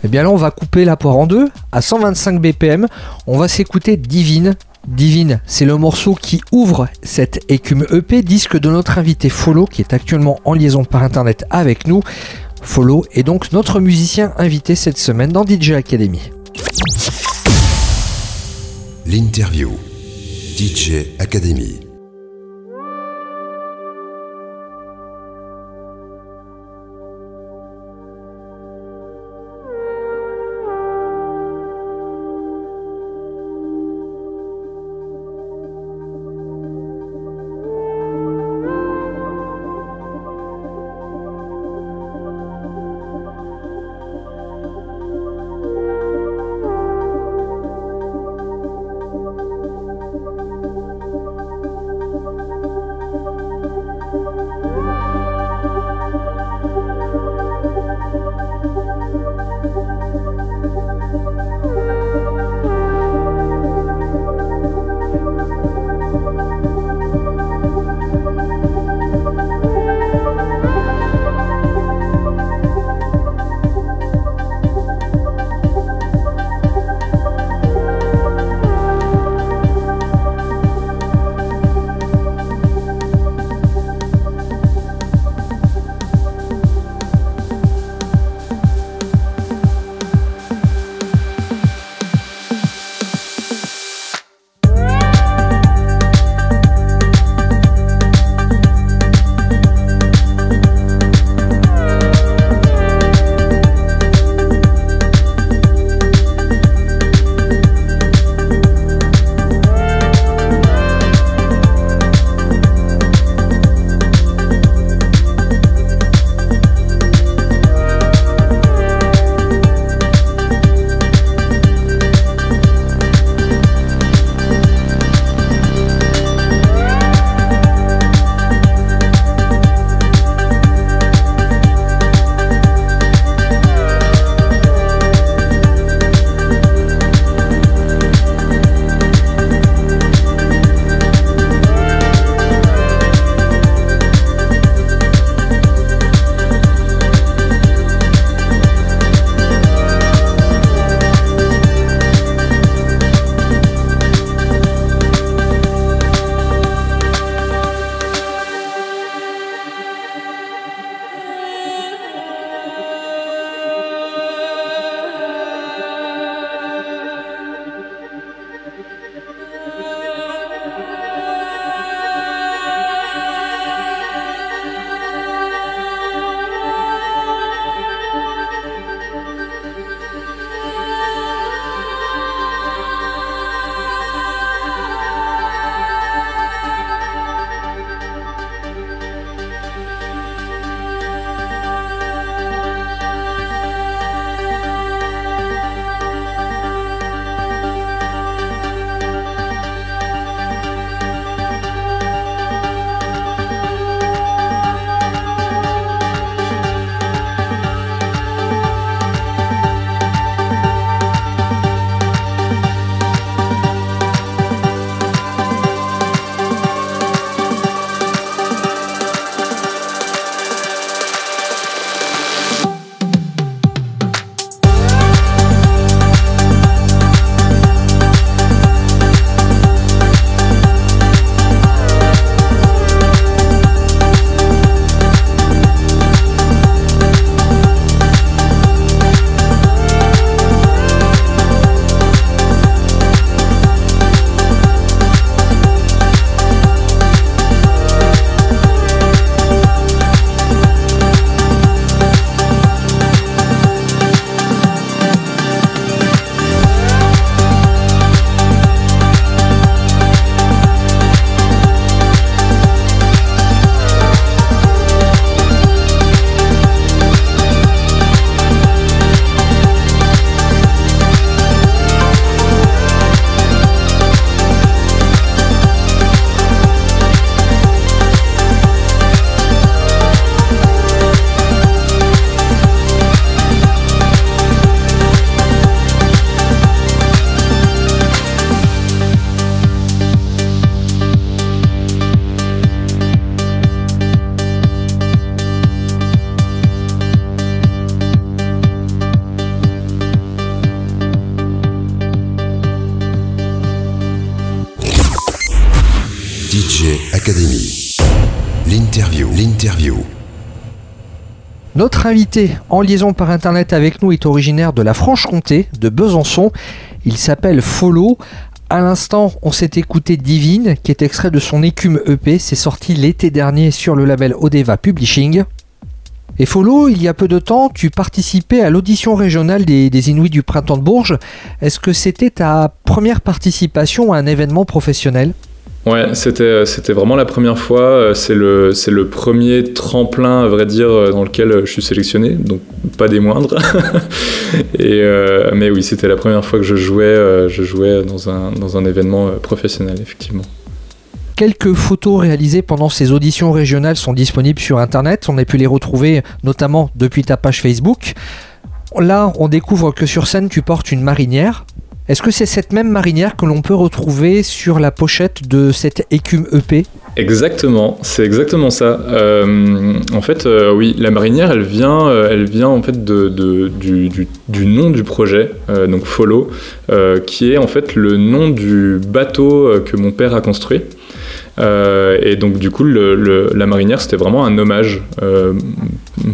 S2: Eh bien là, on va couper la poire en deux. À 125 BPM, on va s'écouter Divine. Divine, c'est le morceau qui ouvre cette écume EP, disque de notre invité Follow, qui est actuellement en liaison par internet avec nous. Follow est donc notre musicien invité cette semaine dans DJ Academy.
S1: L'interview DJ Academy.
S2: Invité en liaison par internet avec nous est originaire de la Franche-Comté, de Besançon. Il s'appelle Follow. À l'instant, on s'est écouté Divine, qui est extrait de son écume EP. C'est sorti l'été dernier sur le label Odeva Publishing. Et Follow, il y a peu de temps, tu participais à l'audition régionale des, des Inuits du Printemps de Bourges. Est-ce que c'était ta première participation à un événement professionnel?
S3: Ouais, c'était c'était vraiment la première fois. C'est le c'est le premier tremplin, à vrai dire, dans lequel je suis sélectionné, donc pas des moindres. Euh, mais oui, c'était la première fois que je jouais euh, je jouais dans un dans un événement euh, professionnel, effectivement.
S2: Quelques photos réalisées pendant ces auditions régionales sont disponibles sur internet. On a pu les retrouver notamment depuis ta page Facebook. Là, on découvre que sur scène, tu portes une marinière. Est-ce que c'est cette même marinière que l'on peut retrouver sur la pochette de cette écume EP
S3: Exactement, c'est exactement ça. Euh, en fait, euh, oui, la marinière, elle vient, euh, elle vient en fait de, du, nom du projet, donc Follow, qui est en fait le nom du bateau que mon père a construit. Et donc du coup, la marinière, c'était vraiment un hommage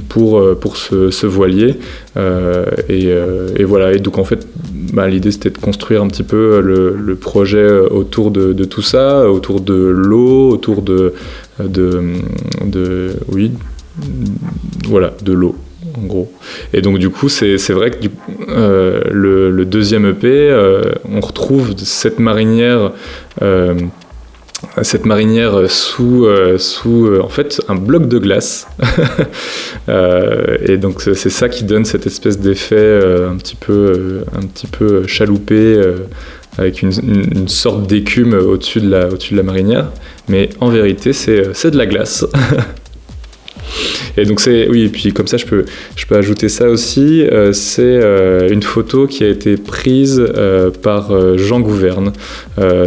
S3: pour, pour ce, voilier. Et voilà, et donc en fait, bah, l'idée c'était de construire un petit peu le, le projet autour de, tout ça, autour de l'eau, autour de, de, de- oui, voilà, de l'eau. En gros. Et donc du coup, c'est vrai que euh, le, deuxième EP, euh, on retrouve cette marinière euh, cette marinière sous, euh, sous euh, en fait un bloc de glace. Euh, et donc c'est ça qui donne cette espèce d'effet euh, un petit peu euh, un petit peu chaloupé euh, avec une, sorte d'écume au-dessus de la au-dessus de la marinière. Mais en vérité, c'est de la glace. Et donc c'est oui et puis comme ça je peux je peux ajouter ça aussi euh, c'est euh, une photo qui a été prise euh, par Jean Gouverne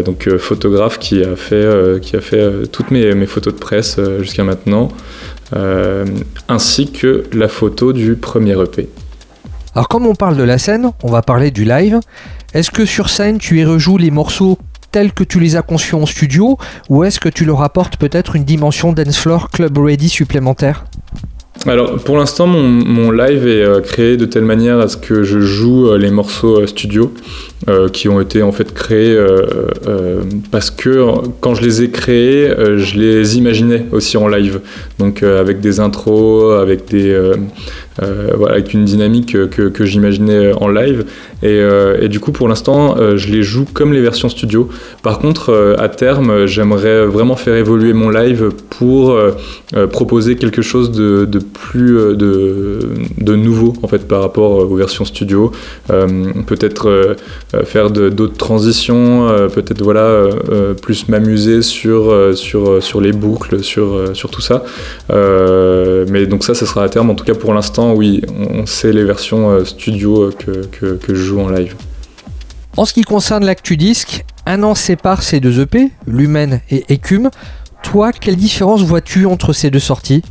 S3: donc photographe qui a fait qui a fait toutes mes, mes photos de presse jusqu'à maintenant ainsi que la photo du premier EP.
S2: Alors comme on parle de la scène, on va parler du live. Est-ce que sur scène tu y rejoues les morceaux tels que tu les as conçus en studio ou est-ce que tu leur apportes peut-être une dimension dance floor club ready supplémentaire?
S3: Alors pour l'instant mon, live est euh, créé de telle manière à ce que je joue euh, les morceaux euh, studio qui ont été en fait créés parce que quand je les ai créés je les imaginais aussi en live. Donc avec des intros avec des voilà, avec une dynamique euh, que, j'imaginais en live. Et, euh, du coup pour l'instant euh, je les joue comme les versions studio. Par contre euh, à terme euh, j'aimerais vraiment faire évoluer mon live pour euh, euh, proposer quelque chose de, plus euh, de, nouveau en fait par rapport aux versions studio. Euh, peut-être euh, euh, faire d'autres transitions euh, peut-être voilà euh, euh, plus m'amuser sur euh, euh, les boucles sur euh, sur tout ça. Euh, mais donc ça ça sera à terme. En tout cas pour l'instant oui on, sait les versions euh, studio euh, que, que, que je joue en live
S2: En ce qui concerne l'actu disque, un an sépare ces deux EP, Lumen et Écume. Toi, quelle différence vois-tu entre ces deux sorties?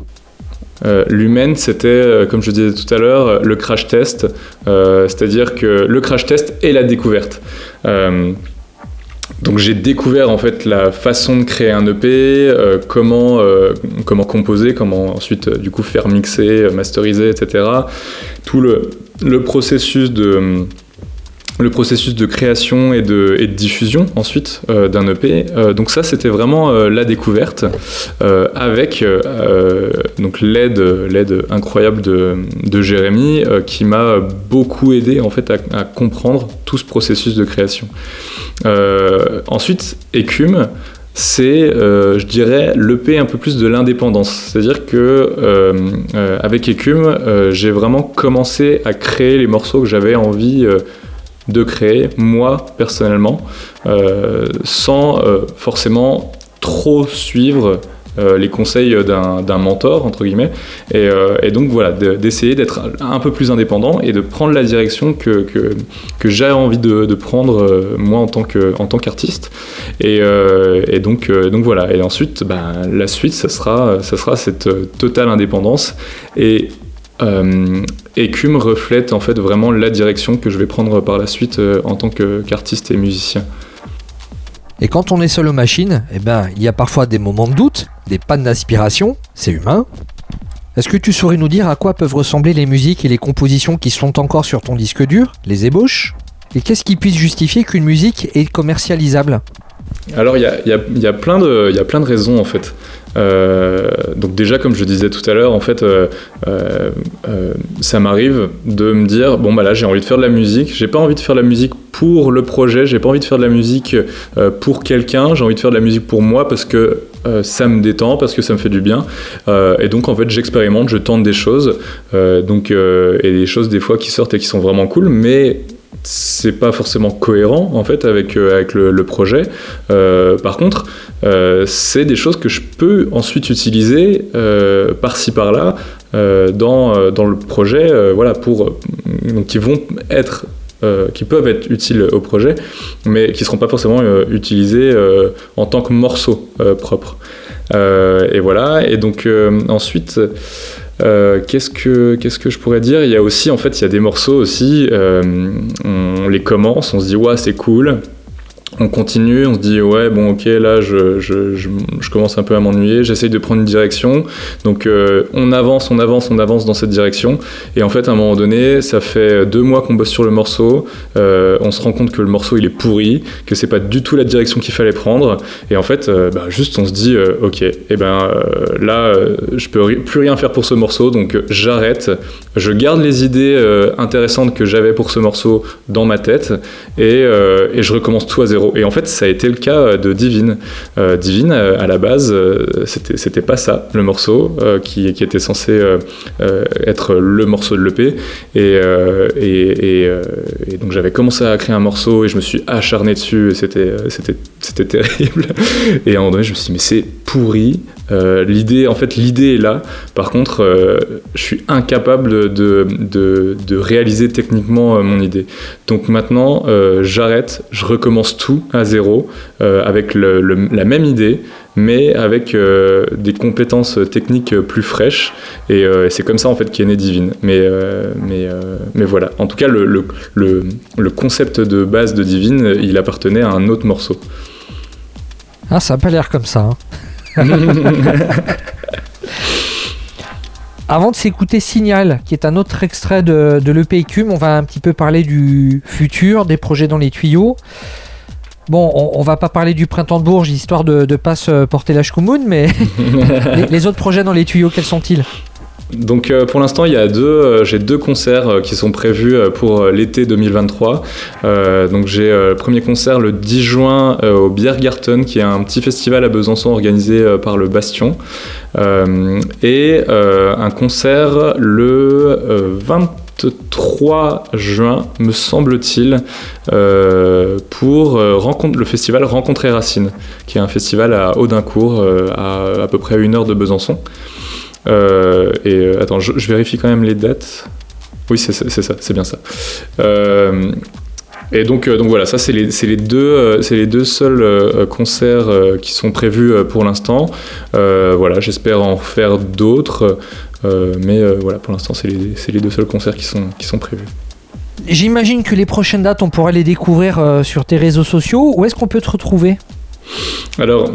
S3: Euh, L'humaine, c'était, euh, comme je disais tout à l'heure, euh, le crash test, c'est-à-dire que le crash test et la découverte. Donc j'ai découvert en fait la façon de créer un EP, euh, comment, euh, comment composer, comment ensuite euh, du coup faire mixer, euh, masteriser, etc. Tout le, le processus de le processus de création et de, diffusion ensuite euh, d'un EP. Euh, donc ça c'était vraiment euh, la découverte avec donc l'aide incroyable de, Jérémy qui m'a beaucoup aidé en fait à, comprendre tout ce processus de création. Ensuite Écume c'est, je dirais, l'EP un peu plus de l'indépendance. C'est-à-dire que avec Écume, j'ai vraiment commencé à créer les morceaux que j'avais envie de créer, moi personnellement, euh, sans euh, forcément trop suivre euh, les conseils d'un mentor, entre guillemets. Et, et donc voilà, de- d'essayer d'être un peu plus indépendant et de prendre la direction que, que, que j'ai envie de, de prendre moi en tant qu'artiste. Et, et donc, donc voilà. Et ensuite, ben, la suite, ça sera, ça sera cette totale indépendance. Et euh, Écume reflète en fait vraiment la direction que je vais prendre par la suite euh, en tant qu'artiste et musicien.
S2: Et quand on est seul aux machines, eh ben, il y a parfois des moments de doute, des pannes d'inspiration, c'est humain. Est-ce que tu saurais nous dire à quoi peuvent ressembler les musiques et les compositions qui sont encore sur ton disque dur, les ébauches? Et qu'est-ce qui puisse justifier qu'une musique est commercialisable?
S3: Alors il a, a, y a plein de raisons en fait. Euh, donc déjà comme je disais tout à l'heure, en fait, euh, euh, ça m'arrive de me dire bon bah là j'ai envie de faire de la musique, j'ai pas envie de faire de la musique pour le projet, j'ai pas envie de faire de la musique pour quelqu'un, j'ai envie de faire de la musique pour moi parce que ça me détend, parce que ça me fait du bien. et donc en fait j'expérimente, je tente des choses, donc et des choses des fois qui sortent et qui sont vraiment cool, mais c'est pas forcément cohérent en fait avec, euh, le, projet. Euh, par contre, euh, c'est des choses que je peux ensuite utiliser par-ci par-là dans, le projet, voilà, pour qui vont être qui peuvent être utiles au projet, mais qui ne seront pas forcément utilisés en tant que morceaux propres. et voilà. Et donc ensuite, euh, qu'est-ce que je pourrais dire? Il y a aussi en fait il y a des morceaux aussi. Euh, on les commence, on se dit ouais c'est cool on continue, on se dit ouais bon ok là je, commence un peu à m'ennuyer, j'essaye de prendre une direction, donc euh, on avance, on avance, on avance dans cette direction, et en fait à un moment donné, ça fait deux mois qu'on bosse sur le morceau, euh, on se rend compte que le morceau il est pourri, que c'est pas du tout la direction qu'il fallait prendre, et en fait euh, bah, juste on se dit ok, eh ben là je peux plus rien faire pour ce morceau, donc j'arrête, je garde les idées intéressantes que j'avais pour ce morceau dans ma tête, et, et je recommence tout à zéro et en fait, ça a été le cas de Divine. Euh, Divine, euh, à la base, euh, c'était pas ça, le morceau euh, qui, était censé euh, être le morceau de l'EP. Et, et, donc, j'avais commencé à créer un morceau et je me suis acharné dessus et c'était terrible. Et à un moment donné, je me suis dit, mais c'est pourri. l'idée, en fait, l'idée est là. Par contre, je suis incapable de, de, réaliser techniquement mon idée. Donc maintenant, j'arrête, je recommence tout à zéro, euh, avec la même idée, mais avec euh, des compétences techniques plus fraîches. Et euh, c'est comme ça en fait qu'est né Divine. Mais, euh, mais, mais voilà. En tout cas, le, le, le, concept de base de Divine, il appartenait à un autre morceau.
S2: Ah, ça n'a pas l'air comme ça. Hein. Avant de s'écouter Signal, qui est un autre extrait de, de on va un petit peu parler du futur, des projets dans les tuyaux. Bon, on, on, va pas parler du printemps de Bourges, histoire de ne pas se porter la chkoumoun, mais les, les, autres projets dans les tuyaux, quels sont-ils?
S3: Donc euh, pour l'instant, il y a deux, euh, j'ai deux concerts euh, qui sont prévus pour l'été 2023. donc j'ai le premier concert le 10 juin au Biergarten, qui est un petit festival à Besançon organisé par le Bastion, et un concert le 20 3 juin, me semble-t-il, pour le festival Rencontrer Racine, qui est un festival à Audincourt, à peu près une heure de Besançon. Euh, et attends, je, je, vérifie quand même les dates. Oui, c'est ça, c'est bien ça. Et donc, donc voilà, ça c'est les, les, deux, les deux seuls concerts qui sont prévus pour l'instant. voilà, j'espère en faire d'autres. Euh, mais euh, voilà, pour l'instant, c'est les, les, deux seuls concerts qui sont, qui sont prévus.
S2: J'imagine que les prochaines dates, on pourra les découvrir euh, sur tes réseaux sociaux. Où est-ce qu'on peut te retrouver?
S3: Alors,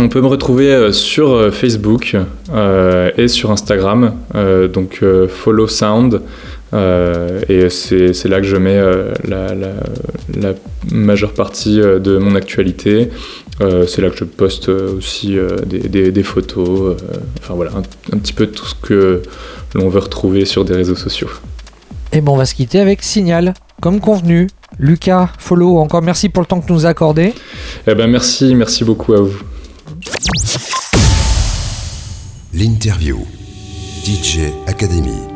S3: on peut me retrouver sur Facebook euh, et sur Instagram, euh, donc euh, Follow Sound. et c'est là que je mets la, la, la, majeure partie de mon actualité. c'est là que je poste aussi des, des, des, photos. enfin voilà, un, un, petit peu tout ce que l'on veut retrouver sur des réseaux sociaux.
S2: Et bon, on va se quitter avec Signal, comme convenu. Lucas, Follow, encore merci pour le temps que tu nous as accordé.
S3: Eh ben merci, merci beaucoup à vous.
S1: L'interview. DJ Academy.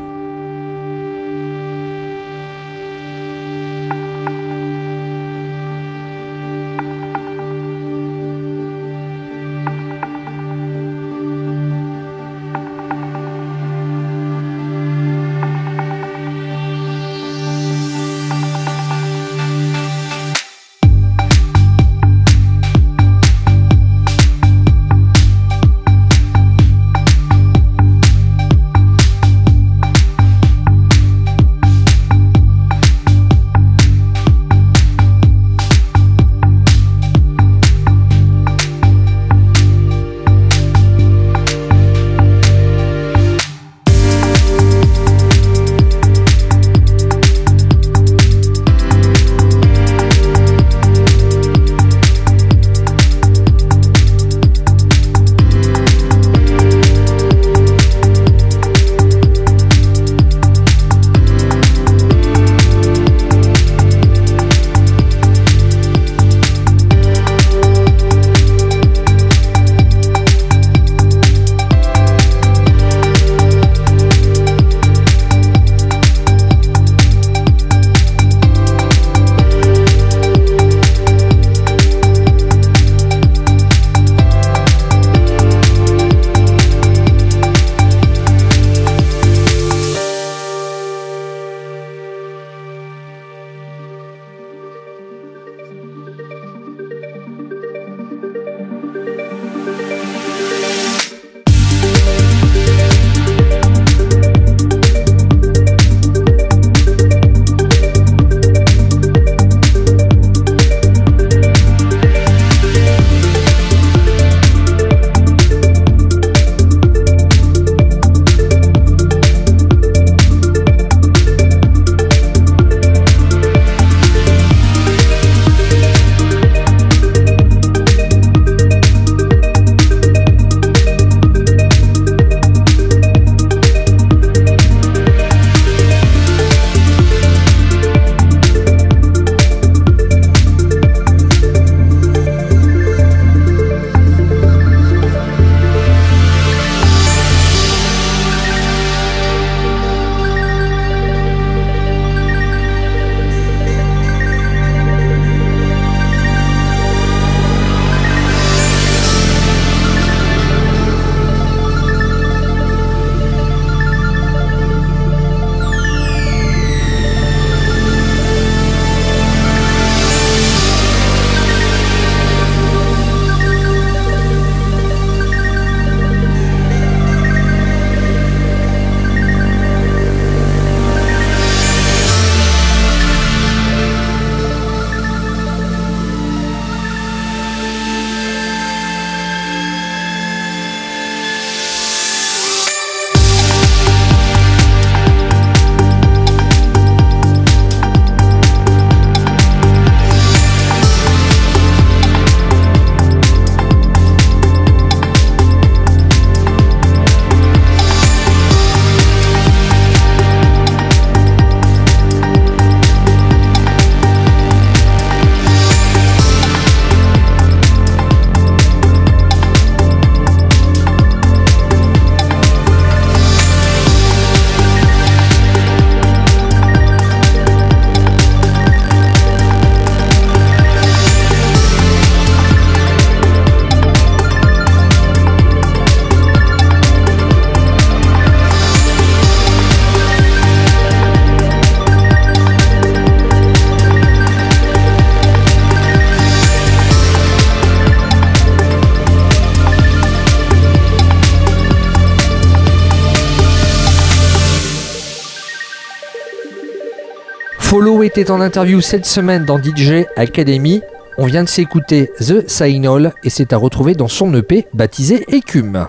S2: Était en interview cette semaine dans DJ Academy. On vient de s'écouter The Signal et c'est à retrouver dans son EP baptisé Écume.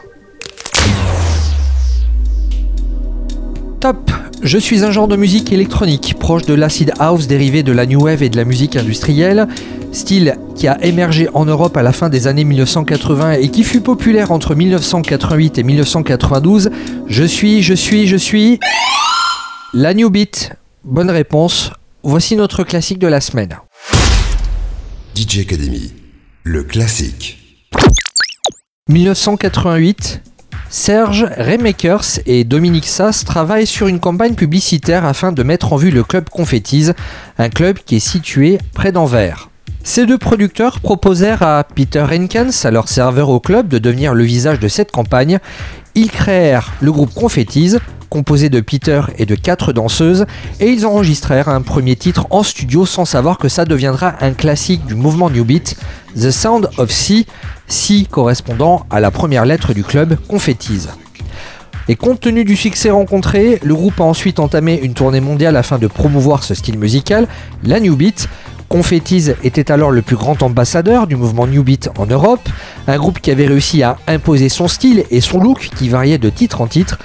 S2: Top Je suis un genre de musique électronique, proche de l'acid house dérivé de la new wave et de la musique industrielle, style qui a émergé en Europe à la fin des années 1980 et qui fut populaire entre 1988 et 1992. Je suis, je suis, je suis... La New Beat. Bonne réponse. Voici notre classique de la semaine.
S1: DJ Academy, le classique.
S2: 1988, Serge Remakers et Dominique Sass travaillent sur une campagne publicitaire afin de mettre en vue le club Confettis, un club qui est situé près d'Anvers. Ces deux producteurs proposèrent à Peter Henkens, alors serveur au club, de devenir le visage de cette campagne. Ils créèrent le groupe Confettis, composé de Peter et de quatre danseuses, et ils enregistrèrent un premier titre en studio sans savoir que ça deviendra un classique du mouvement New Beat, The Sound of Sea, Sea correspondant à la première lettre du club Confettis. Et compte tenu du succès rencontré, le groupe a ensuite entamé une tournée mondiale afin de promouvoir ce style musical, la New Beat. Confettis était alors le plus grand ambassadeur du mouvement New Beat en Europe, un groupe qui avait réussi à imposer son style et son look qui variait de titre en titre.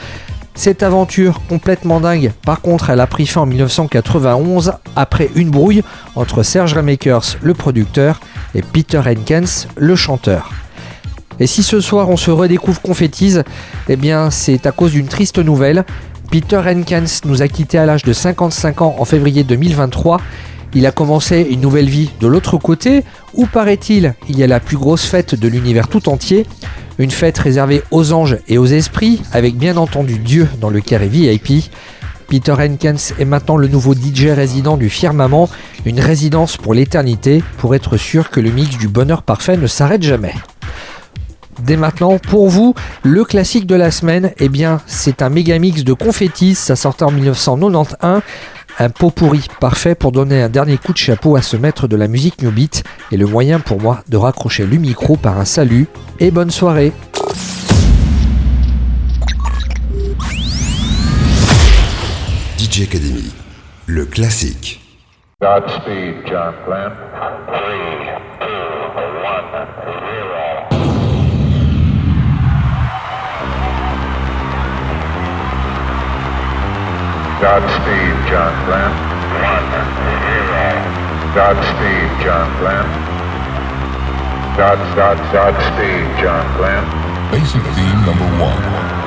S2: Cette aventure complètement dingue, par contre, elle a pris fin en 1991 après une brouille entre Serge Remakers, le producteur, et Peter Henkens, le chanteur. Et si ce soir on se redécouvre Confettis, eh bien c'est à cause d'une triste nouvelle. Peter Henkens nous a quittés à l'âge de 55 ans en février 2023. Il a commencé une nouvelle vie de l'autre côté, où paraît-il, il y a la plus grosse fête de l'univers tout entier, une fête réservée aux anges et aux esprits, avec bien entendu Dieu dans le carré VIP. Peter Henkens est maintenant le nouveau DJ résident du Firmament, une résidence pour l'éternité, pour être sûr que le mix du bonheur parfait ne s'arrête jamais. Dès maintenant, pour vous, le classique de la semaine, eh bien, c'est un méga mix de confettis, ça sortait en 1991, un pot pourri parfait pour donner un dernier coup de chapeau à ce maître de la musique New Beat et le moyen pour moi de raccrocher le micro par un salut et bonne soirée.
S1: DJ Academy, le classique.
S4: Godspeed, John Glenn. Three, Godspeed, John Glenn. One, zero. Godspeed, John Glenn. God, God, Godspeed, John Glenn.
S5: Basic theme number one.